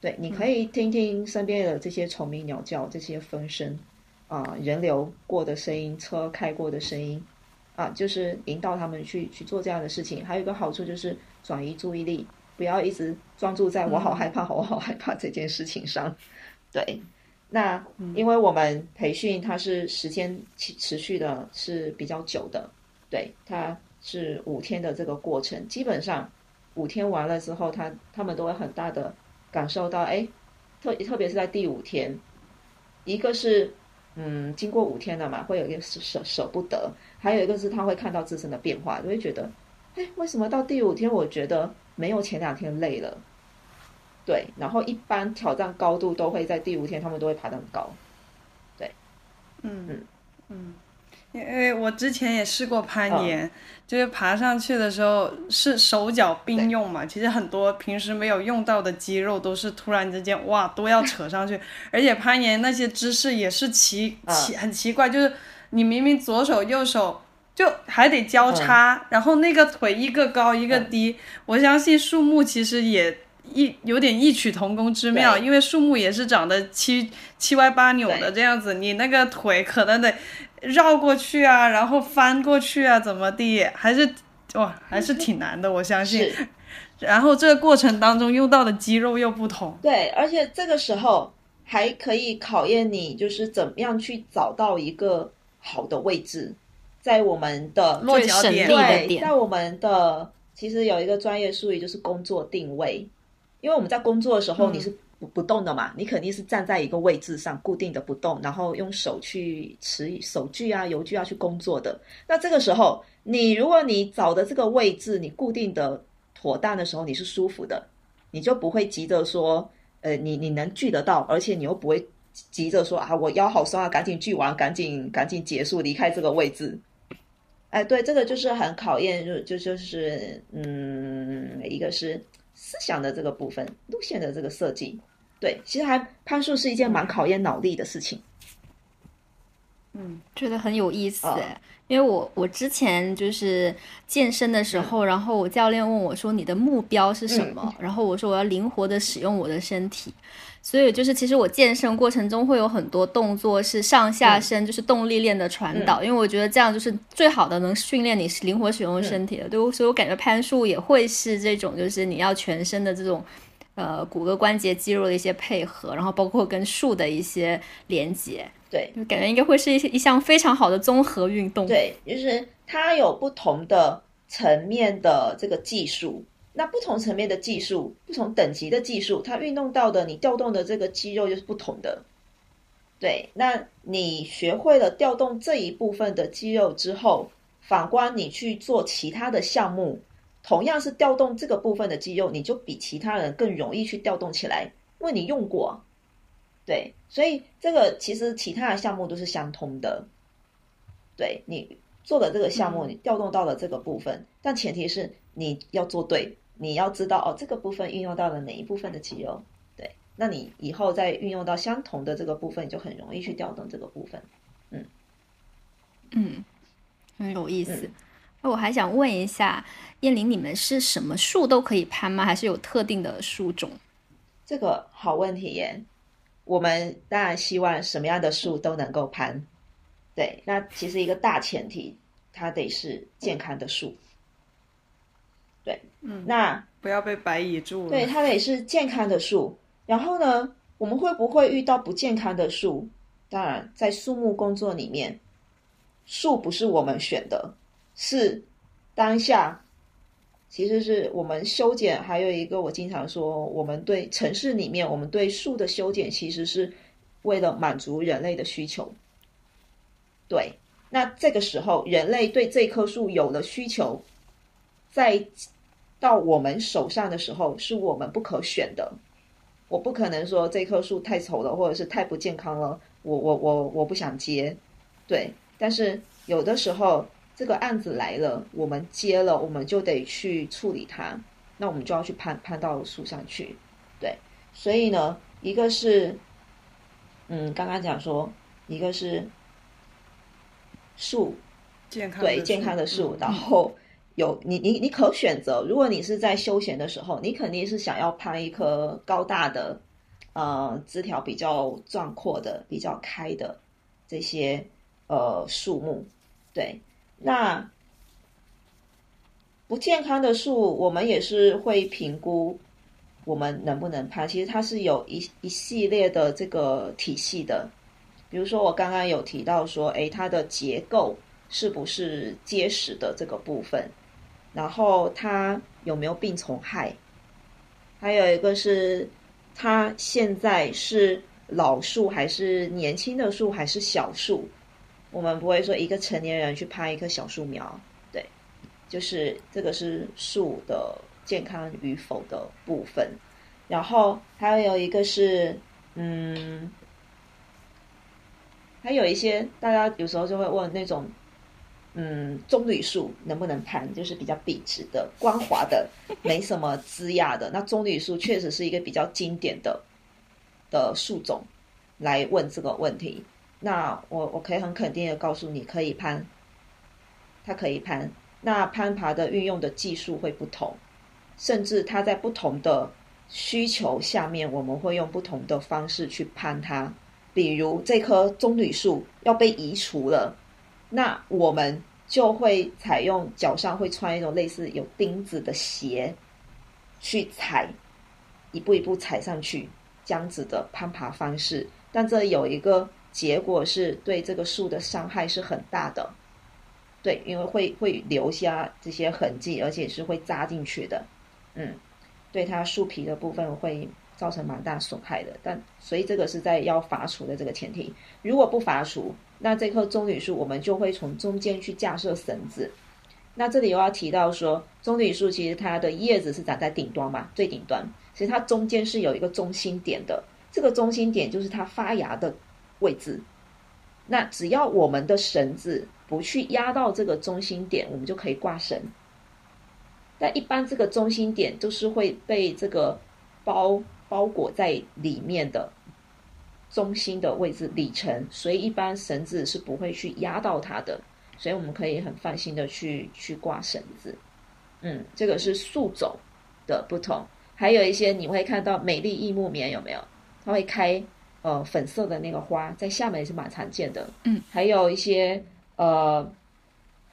对，你可以听听身边的这些虫鸣鸟叫、这些风声啊，人流过的声音、车开过的声音啊，就是引导他们去去做这样的事情。还有一个好处就是转移注意力，不要一直专注在我好害怕、我好害怕这件事情上。对，那因为我们培训它是时间持持续的是比较久的，对它。是五天的这个过程，基本上五天完了之后，他他们都会很大的感受到，哎，特特别是在第五天，一个是嗯，经过五天了嘛，会有一个舍舍不得，还有一个是他会看到自身的变化，就会觉得，哎，为什么到第五天我觉得没有前两天累了？对，然后一般挑战高度都会在第五天，他们都会爬得很高，对，嗯嗯。嗯。因为我之前也试过攀岩，就是爬上去的时候是手脚并用嘛，其实很多平时没有用到的肌肉都是突然之间哇都要扯上去，而且攀岩那些姿势也是奇奇很奇怪，就是你明明左手右手就还得交叉，然后那个腿一个高一个低，我相信树木其实也。异有点异曲同工之妙，因为树木也是长得七七歪八扭的这样子，你那个腿可能得绕过去啊，然后翻过去啊，怎么地，还是哇，还是挺难的，我相信。然后这个过程当中用到的肌肉又不同。对，而且这个时候还可以考验你，就是怎么样去找到一个好的位置，在我们的落脚点，对，在我们的其实有一个专业术语就是工作定位。因为我们在工作的时候，你是不不动的嘛，你肯定是站在一个位置上固定的不动，然后用手去持手锯啊、油锯啊去工作的。那这个时候，你如果你找的这个位置你固定的妥当的时候，你是舒服的，你就不会急着说，呃，你你能锯得到，而且你又不会急着说啊，我腰好酸啊，赶紧锯完，赶紧赶紧结束，离开这个位置。哎，对，这个就是很考验，就就就是嗯，一个是。思想的这个部分，路线的这个设计，对，其实还攀树是一件蛮考验脑力的事情。嗯，觉得很有意思哎，因为我我之前就是健身的时候，然后我教练问我说：“你的目标是什么？”然后我说：“我要灵活的使用我的身体。”所以就是，其实我健身过程中会有很多动作是上下身，就是动力链的传导，因为我觉得这样就是最好的能训练你灵活使用身体的。对，所以我感觉攀树也会是这种，就是你要全身的这种，呃，骨骼关节肌肉的一些配合，然后包括跟树的一些连接。对，感觉应该会是一一项非常好的综合运动。对，就是它有不同的层面的这个技术。那不同层面的技术，不同等级的技术，它运动到的你调动的这个肌肉就是不同的。对，那你学会了调动这一部分的肌肉之后，反观你去做其他的项目，同样是调动这个部分的肌肉，你就比其他人更容易去调动起来，因为你用过。对，所以这个其实其他的项目都是相通的。对你做的这个项目，你调动到了这个部分，但前提是你要做对。你要知道哦，这个部分运用到了哪一部分的肌肉？对，那你以后再运用到相同的这个部分，就很容易去调动这个部分。嗯嗯，很有意思。那我还想问一下，燕玲，你们是什么树都可以攀吗？还是有特定的树种？这个好问题耶。我们当然希望什么样的树都能够攀。对，那其实一个大前提，它得是健康的树。对，嗯，那不要被白蚁住了。对，它得是健康的树。然后呢，我们会不会遇到不健康的树？当然，在树木工作里面，树不是我们选的，是当下，其实是我们修剪。还有一个，我经常说，我们对城市里面，我们对树的修剪，其实是为了满足人类的需求。对，那这个时候，人类对这棵树有了需求，在。到我们手上的时候，是我们不可选的。我不可能说这棵树太丑了，或者是太不健康了，我我我我不想接。对，但是有的时候这个案子来了，我们接了，我们就得去处理它。那我们就要去攀攀到树上去。对，所以呢，一个是，嗯，刚刚讲说，一个是树，健康对健康的树，然后。有你你你可选择，如果你是在休闲的时候，你肯定是想要攀一棵高大的，呃，枝条比较壮阔的、比较开的这些呃树木。对，那不健康的树，我们也是会评估我们能不能攀。其实它是有一一系列的这个体系的，比如说我刚刚有提到说，哎，它的结构是不是结实的这个部分。然后它有没有病虫害？还有一个是它现在是老树还是年轻的树还是小树？我们不会说一个成年人去拍一棵小树苗，对，就是这个是树的健康与否的部分。然后还有一个是，嗯，还有一些大家有时候就会问那种嗯，棕榈树能不能攀，就是比较笔直的、光滑的，没什么枝桠的。那棕榈树确实是一个比较经典的的树种，来问这个问题。那我我可以很肯定的告诉你，可以攀，它可以攀。那攀爬的运用的技术会不同，甚至它在不同的需求下面，我们会用不同的方式去攀它。比如这棵棕榈树要被移除了。那我们就会采用脚上会穿一种类似有钉子的鞋，去踩，一步一步踩上去这样子的攀爬方式。但这有一个结果是对这个树的伤害是很大的，对，因为会会留下这些痕迹，而且是会扎进去的，嗯，对它树皮的部分会造成蛮大损害的。但所以这个是在要伐除的这个前提，如果不伐除。那这棵棕榈树，我们就会从中间去架设绳子。那这里又要提到说，棕榈树其实它的叶子是长在顶端嘛，最顶端，其实它中间是有一个中心点的。这个中心点就是它发芽的位置。那只要我们的绳子不去压到这个中心点，我们就可以挂绳。但一般这个中心点就是会被这个包包裹在里面的。中心的位置里程，所以一般绳子是不会去压到它的，所以我们可以很放心的去去挂绳子。嗯，这个是树种的不同，还有一些你会看到美丽异木棉有没有？它会开呃粉色的那个花，在厦门也是蛮常见的。嗯，还有一些呃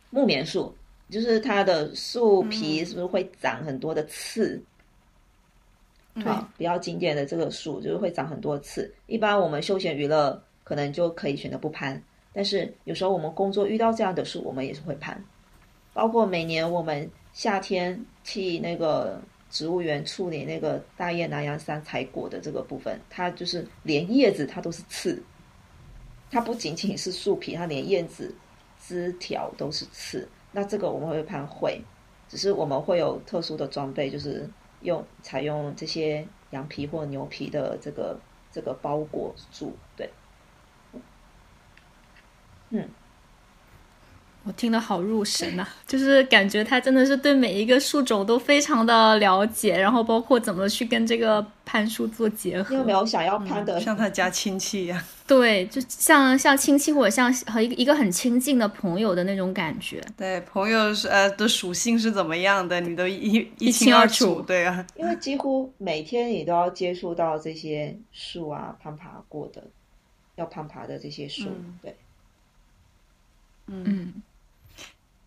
木棉树，就是它的树皮是不是会长很多的刺？啊，比较经典的这个树就是会长很多刺。一般我们休闲娱乐可能就可以选择不攀，但是有时候我们工作遇到这样的树，我们也是会攀。包括每年我们夏天去那个植物园处理那个大叶南洋杉采果的这个部分，它就是连叶子它都是刺，它不仅仅是树皮，它连叶子枝条都是刺。那这个我们会攀会，只是我们会有特殊的装备，就是。用采用这些羊皮或牛皮的这个这个包裹住，对，嗯。我听得好入神呐，就是感觉他真的是对每一个树种都非常的了解，然后包括怎么去跟这个攀树做结合。你有没有想要攀的像他家亲戚一样？对，就像像亲戚或者像和一个一个很亲近的朋友的那种感觉。对，朋友是呃的属性是怎么样的，你都一一清二楚。对啊，因为几乎每天你都要接触到这些树啊，攀爬过的，要攀爬的这些树，对，嗯。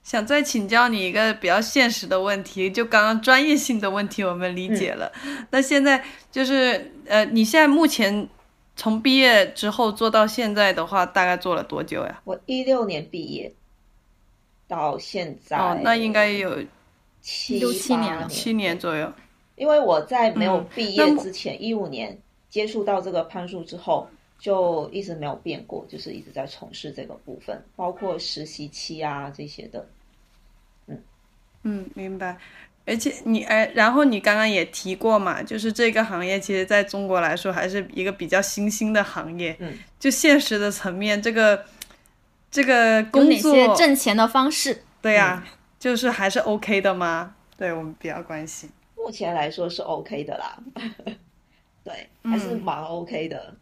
想再请教你一个比较现实的问题，就刚刚专业性的问题我们理解了，那现在就是呃，你现在目前从毕业之后做到现在的话，大概做了多久呀？我一六年毕业，到现在哦，那应该有七六七年了，七年左右。因为我在没有毕业之前，一五年接触到这个攀树之后，就一直没有变过，就是一直在从事这个部分，包括实习期啊这些的。嗯，明白。而且你哎，然后你刚刚也提过嘛，就是这个行业其实在中国来说还是一个比较新兴的行业。嗯，就现实的层面，这个这个工作挣钱的方式，对呀，就是还是 OK 的吗？对我们比较关心。目前来说是 OK 的啦，对，还是蛮 OK 的。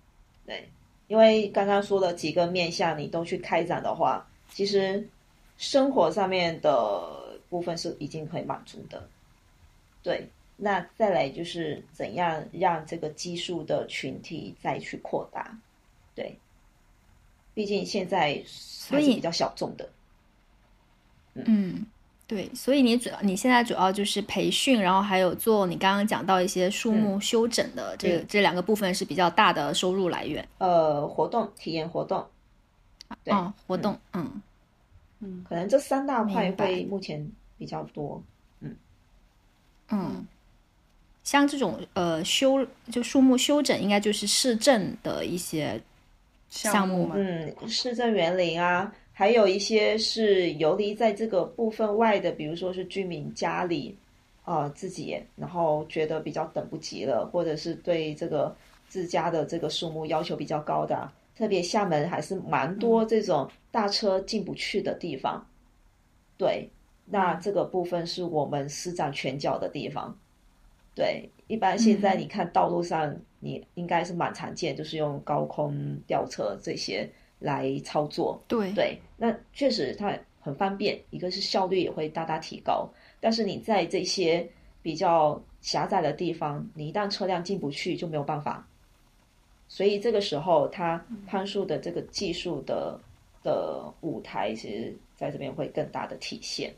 对，因为刚刚说的几个面向你都去开展的话，其实生活上面的。部分是已经可以满足的，对。那再来就是怎样让这个基数的群体再去扩大，对。毕竟现在还是比较小众的。嗯，对。所以你主要你现在主要就是培训，然后还有做你刚刚讲到一些树木修整的这这两个部分是比较大的收入来源。呃，活动体验活动，对，活动，嗯嗯，可能这三大块会目前。比较多，嗯嗯，像这种呃修就树木修整，应该就是市政的一些项目嘛。嗯，市政园林啊，还有一些是游离在这个部分外的，比如说是居民家里啊自己，然后觉得比较等不及了，或者是对这个自家的这个树木要求比较高的，特别厦门还是蛮多这种大车进不去的地方。对，那这个部分是我们施展拳脚的地方。对，一般现在你看道路上，你应该是蛮常见，就是用高空吊车这些来操作。对对，那确实它很方便，一个是效率也会大大提高。但是你在这些比较狭窄的地方，你一旦车辆进不去，就没有办法。所以这个时候，它攀树的这个技术的的舞台，其实在这边会更大的体现。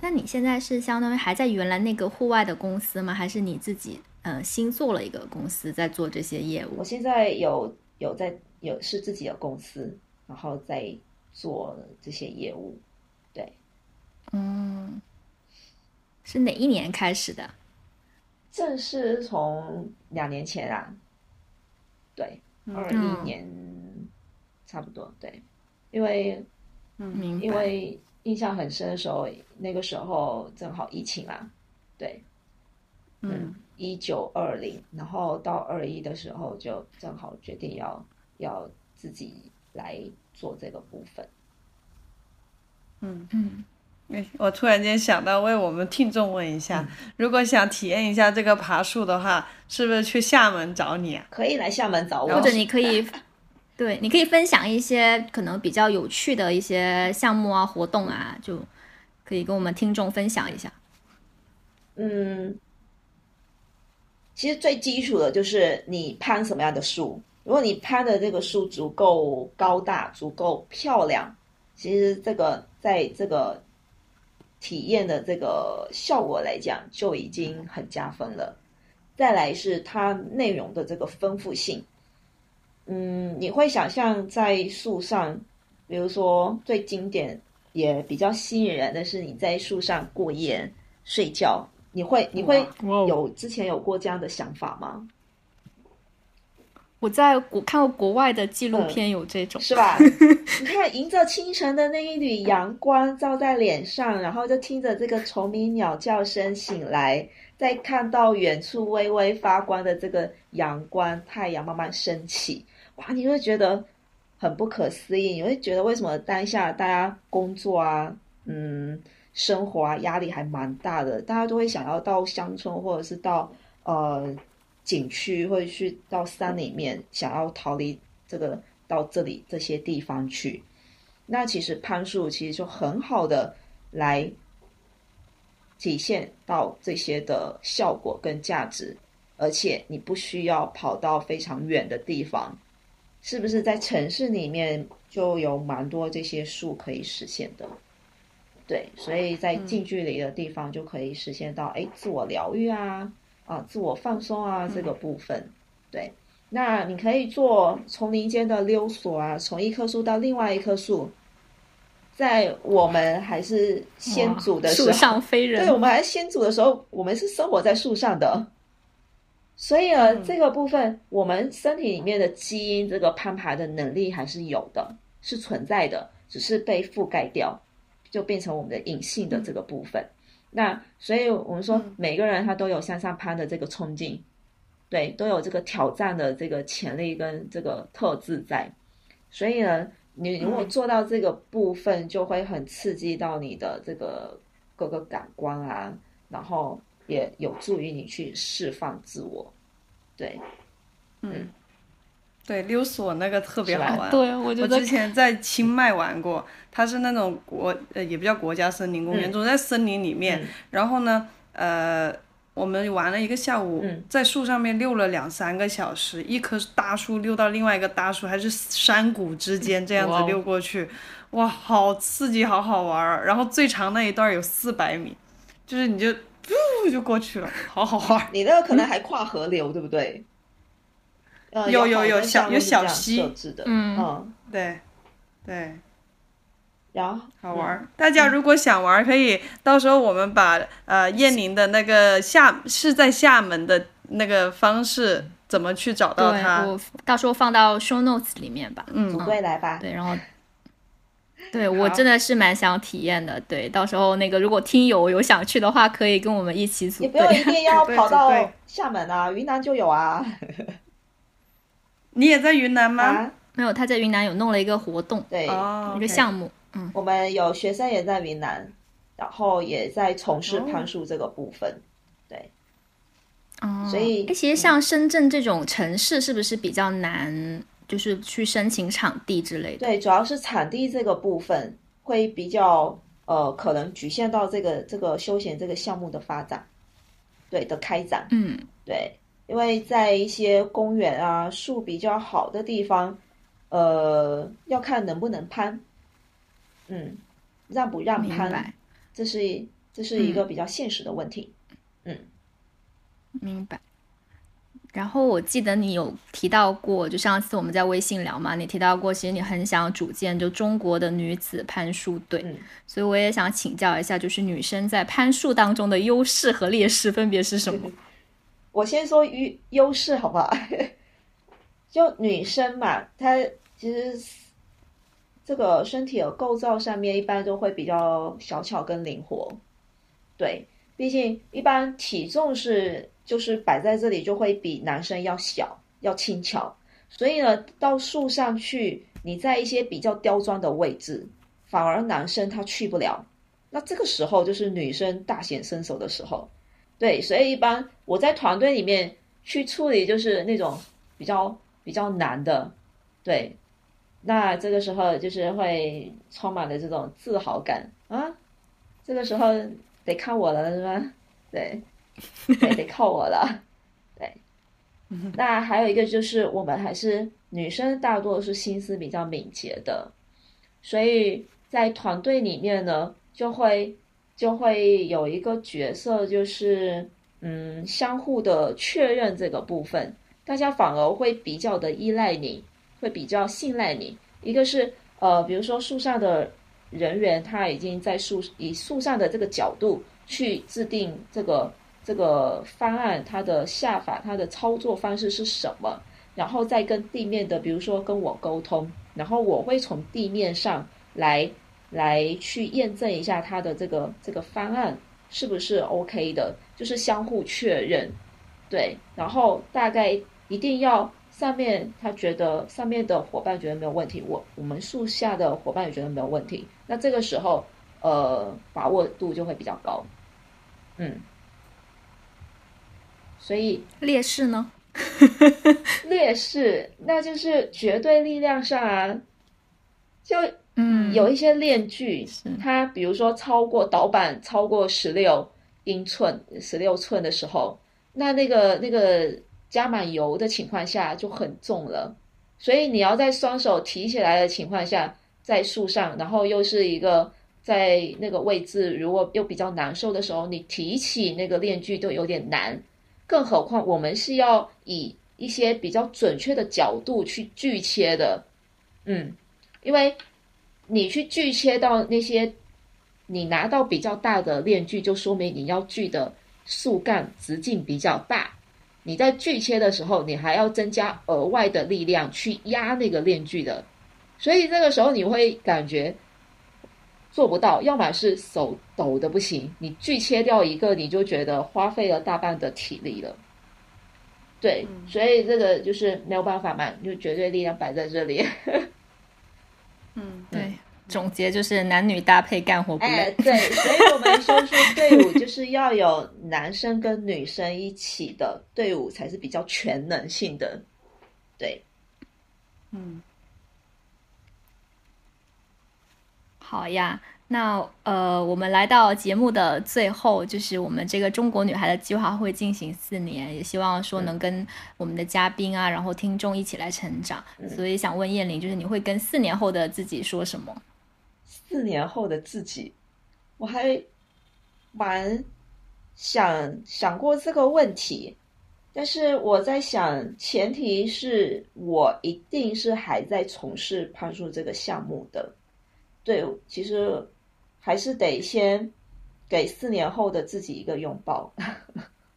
那你现在是相当于还在原来那个户外的公司吗？还是你自己呃新做了一个公司在做这些业务？我现在有有在有是自己的公司，然后在做这些业务。对，嗯，是哪一年开始的？正是从两年前啊，对，二一年差不多。对，因为嗯，因为。印象很深的时候，那个时候正好疫情啊，对，嗯，一九二零，然后到二一的时候，就正好决定要要自己来做这个部分。嗯嗯，哎，我突然间想到，为我们听众问一下，如果想体验一下这个爬树的话，是不是去厦门找你啊？可以来厦门找我，或者你可以。对，你可以分享一些可能比较有趣的一些项目啊、活动啊，就可以跟我们听众分享一下。嗯，其实最基础的就是你攀什么样的树。如果你攀的这个树足够高大、足够漂亮，其实这个在这个体验的这个效果来讲，就已经很加分了。再来是它内容的这个丰富性。嗯，你会想象在树上，比如说最经典也比较吸引人的是你在树上过夜睡觉，你会你会有之前有过这样的想法吗？我在国看过国外的纪录片，有这种是吧？你看，迎着清晨的那一缕阳光照在脸上，然后就听着这个虫鸣鸟叫声醒来，再看到远处微微发光的这个阳光，太阳慢慢升起。哇，你会觉得很不可思议，你会觉得为什么当下大家工作啊，嗯，生活啊，压力还蛮大的，大家都会想要到乡村或者是到呃景区，或者去到山里面，想要逃离这个到这里这些地方去。那其实攀树其实就很好的来体现到这些的效果跟价值，而且你不需要跑到非常远的地方。是不是在城市里面就有蛮多这些树可以实现的？对，所以在近距离的地方就可以实现到哎，自我疗愈啊，啊，自我放松啊这个部分。对，那你可以做丛林间的溜索啊，从一棵树到另外一棵树，在我们还是先祖的时候，树上飞人，对我们还是先祖的时候，我们是生活在树上的。所以呢，这个部分我们身体里面的基因，这个攀爬的能力还是有的，是存在的，只是被覆盖掉，就变成我们的隐性的这个部分。那所以我们说，每个人他都有向上攀的这个冲劲，对，都有这个挑战的这个潜力跟这个特质在。所以呢，你如果做到这个部分，就会很刺激到你的这个各个感官啊，然后。也有助于你去释放自我，对，嗯，对，溜索那个特别好玩，对，我觉得我之前在清迈玩过，它是那种国呃也不叫国家森林公园，总在森林里面，然后呢，呃，我们玩了一个下午，在树上面溜了两三个小时，一棵大树溜到另外一个大树，还是山谷之间这样子溜过去，哇，好刺激，好好玩儿，然后最长那一段有四百米，就是你就。呜就过去了，好好玩。你那个可能还跨河流，对不对？有有有小有小溪，嗯，对对，然后好玩。大家如果想玩，可以到时候我们把呃燕宁的那个厦是在厦门的那个方式怎么去找到它？我到时候放到 show notes 里面吧。嗯，组队来吧。对，然后。对我真的是蛮想体验的，对，到时候那个如果听友有想去的话，可以跟我们一起组队。你不用一定要 跑到厦门啊，云南就有啊。你也在云南吗？没有，他在云南有弄了一个活动，对，一个项目。嗯，我们有学生也在云南，然后也在从事攀树这个部分。对，哦，所以其实像深圳这种城市，是不是比较难，就是去申请场地之类的？对，主要是场地这个部分会比较呃，可能局限到这个这个休闲这个项目的发展，对的开展。嗯，对，因为在一些公园啊，树比较好的地方，呃，要看能不能攀。嗯，让不让攀，这是这是一个比较现实的问题。嗯，明白。然后我记得你有提到过，就上次我们在微信聊嘛，你提到过，其实你很想组建就中国的女子攀树队。嗯，所以我也想请教一下，就是女生在攀树当中的优势和劣势分别是什么？我先说优优势好不好？就女生嘛，她其实。这个身体的构造上面一般都会比较小巧跟灵活，对，毕竟一般体重是就是摆在这里就会比男生要小要轻巧，所以呢，到树上去，你在一些比较刁钻的位置，反而男生他去不了，那这个时候就是女生大显身手的时候，对，所以一般我在团队里面去处理就是那种比较比较难的，对。那这个时候就是会充满了这种自豪感啊！这个时候得看我了，是吧？对，得得靠我了。对，那还有一个就是，我们还是女生，大多是心思比较敏捷的，所以在团队里面呢，就会就会有一个角色，就是嗯，相互的确认这个部分，大家反而会比较的依赖你。会比较信赖你，一个是呃，比如说树上的人员，他已经在树以树上的这个角度去制定这个这个方案，它的下法，它的操作方式是什么，然后再跟地面的，比如说跟我沟通，然后我会从地面上来来去验证一下他的这个这个方案是不是 OK 的，就是相互确认，对，然后大概一定要。上面他觉得上面的伙伴觉得没有问题，我我们树下的伙伴也觉得没有问题，那这个时候呃把握度就会比较高，嗯，所以劣势呢？劣势那就是绝对力量上啊，就嗯有一些链锯，它比如说超过导板超过十六英寸十六寸的时候，那那个那个。加满油的情况下就很重了，所以你要在双手提起来的情况下，在树上，然后又是一个在那个位置，如果又比较难受的时候，你提起那个链锯都有点难。更何况我们是要以一些比较准确的角度去锯切的，嗯，因为你去锯切到那些，你拿到比较大的链锯，就说明你要锯的树干直径比较大。你在锯切的时候，你还要增加额外的力量去压那个链锯的，所以这个时候你会感觉做不到，要么是手抖的不行，你锯切掉一个，你就觉得花费了大半的体力了。对，所以这个就是没有办法嘛，就绝对力量摆在这里。嗯，对。总结就是男女搭配干活不累。对，所以我们说说队伍就是要有男生跟女生一起的队伍才是比较全能性的。对，嗯，好呀，那呃，我们来到节目的最后，就是我们这个中国女孩的计划会进行四年，也希望说能跟我们的嘉宾啊，然后听众一起来成长。所以想问燕玲，就是你会跟四年后的自己说什么？四年后的自己，我还蛮想想过这个问题，但是我在想，前提是我一定是还在从事攀树这个项目的。对，其实还是得先给四年后的自己一个拥抱，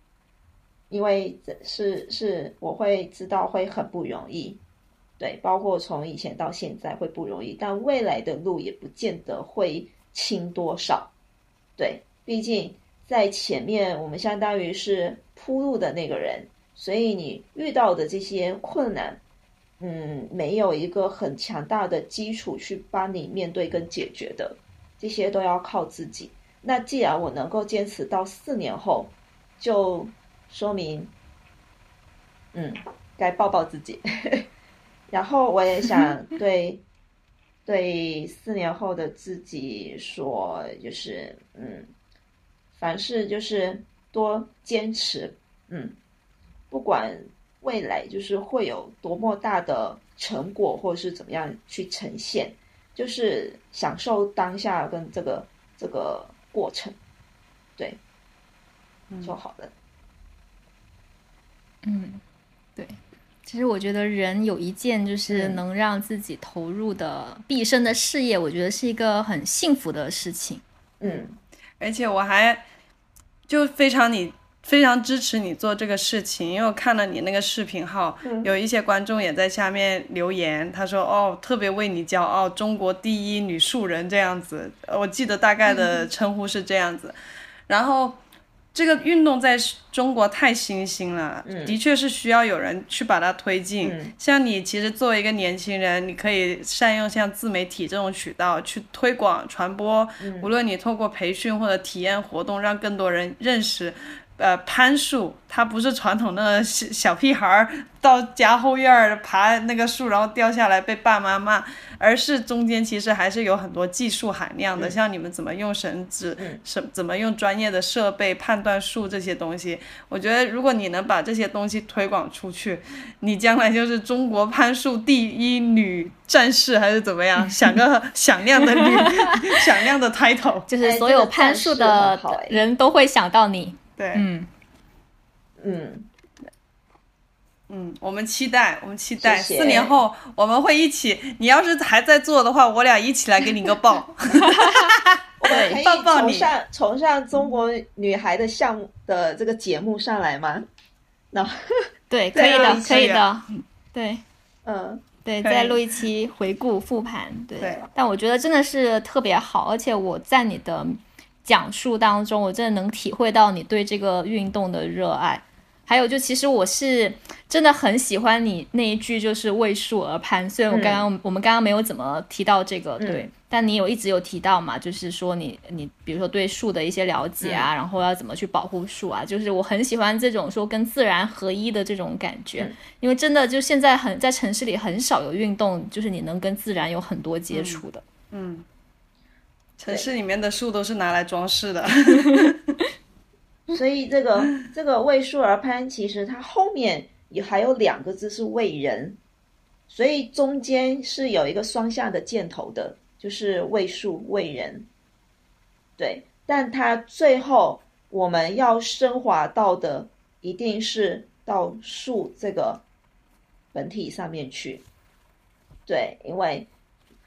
因为是是，我会知道会很不容易。对，包括从以前到现在会不容易，但未来的路也不见得会轻多少。对，毕竟在前面我们相当于是铺路的那个人，所以你遇到的这些困难，嗯，没有一个很强大的基础去帮你面对跟解决的，这些都要靠自己。那既然我能够坚持到四年后，就说明，嗯，该抱抱自己。然后我也想 对对四年后的自己说，就是嗯，凡事就是多坚持，嗯，不管。未来就是会有多么大的成果，或者是怎么样去呈现，就是享受当下跟这个这个过程，对，就好了。嗯，对，其实我觉得人有一件就是能让自己投入的毕生的事业，我觉得是一个很幸福的事情。嗯，而且我还就非常你。非常支持你做这个事情，因为我看了你那个视频号，有一些观众也在下面留言，他说：“哦，特别为你骄傲，中国第一女树人这样子。”我记得大概的称呼是这样子。然后这个运动在中国太新兴了，的确是需要有人去把它推进。像你，其实作为一个年轻人，你可以善用像自媒体这种渠道去推广传播，无论你通过培训或者体验活动，让更多人认识。呃，攀树，它不是传统的小小屁孩儿到家后院儿爬那个树，然后掉下来被爸妈骂，而是中间其实还是有很多技术含量的，像你们怎么用绳子，什怎么用专业的设备判断树这些东西。我觉得如果你能把这些东西推广出去，你将来就是中国攀树第一女战士，还是怎么样？想个 响亮的女，响亮的 title，就是所有攀树的人都会想到你。对，嗯，嗯，嗯，我们期待，我们期待四年后我们会一起。你要是还在做的话，我俩一起来给你个抱 我们可以崇上崇上中国女孩的项目的这个节目上来吗？那 对，可以的，可以的，对，嗯，对，再录一期回顾复盘，对。但我觉得真的是特别好，而且我在你的。讲述当中，我真的能体会到你对这个运动的热爱。还有，就其实我是真的很喜欢你那一句，就是为树而攀。虽然我刚刚我们刚刚没有怎么提到这个，对，但你有一直有提到嘛，就是说你你比如说对树的一些了解啊，然后要怎么去保护树啊，就是我很喜欢这种说跟自然合一的这种感觉。因为真的就现在很在城市里很少有运动，就是你能跟自然有很多接触的，嗯。城市里面的树都是拿来装饰的，所以这个这个为树而攀，其实它后面也还有两个字是为人，所以中间是有一个双向的箭头的，就是为树为人。对，但它最后我们要升华到的，一定是到树这个本体上面去。对，因为。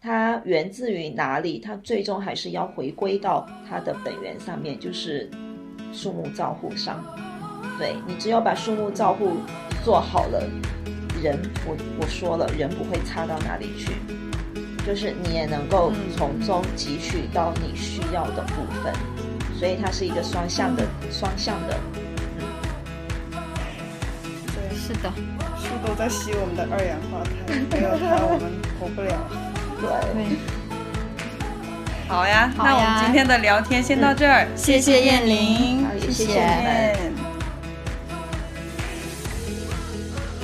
它源自于哪里？它最终还是要回归到它的本源上面，就是树木照护上。对你，只有把树木照护做好了，人我我说了，人不会差到哪里去，就是你也能够从中汲取到你需要的部分。所以它是一个双向的，双向的。对，是的，树都在吸我们的二氧化碳，没有它我们活不了。对，好呀，那我们今天的聊天先到这儿，谢谢燕玲，谢谢。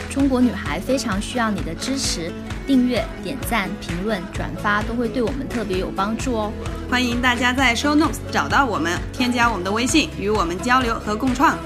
中国女孩非常需要你的支持，订阅、点赞、评论、转发都会对我们特别有帮助哦。欢迎大家在 Show Notes 找到我们，添加我们的微信，与我们交流和共创。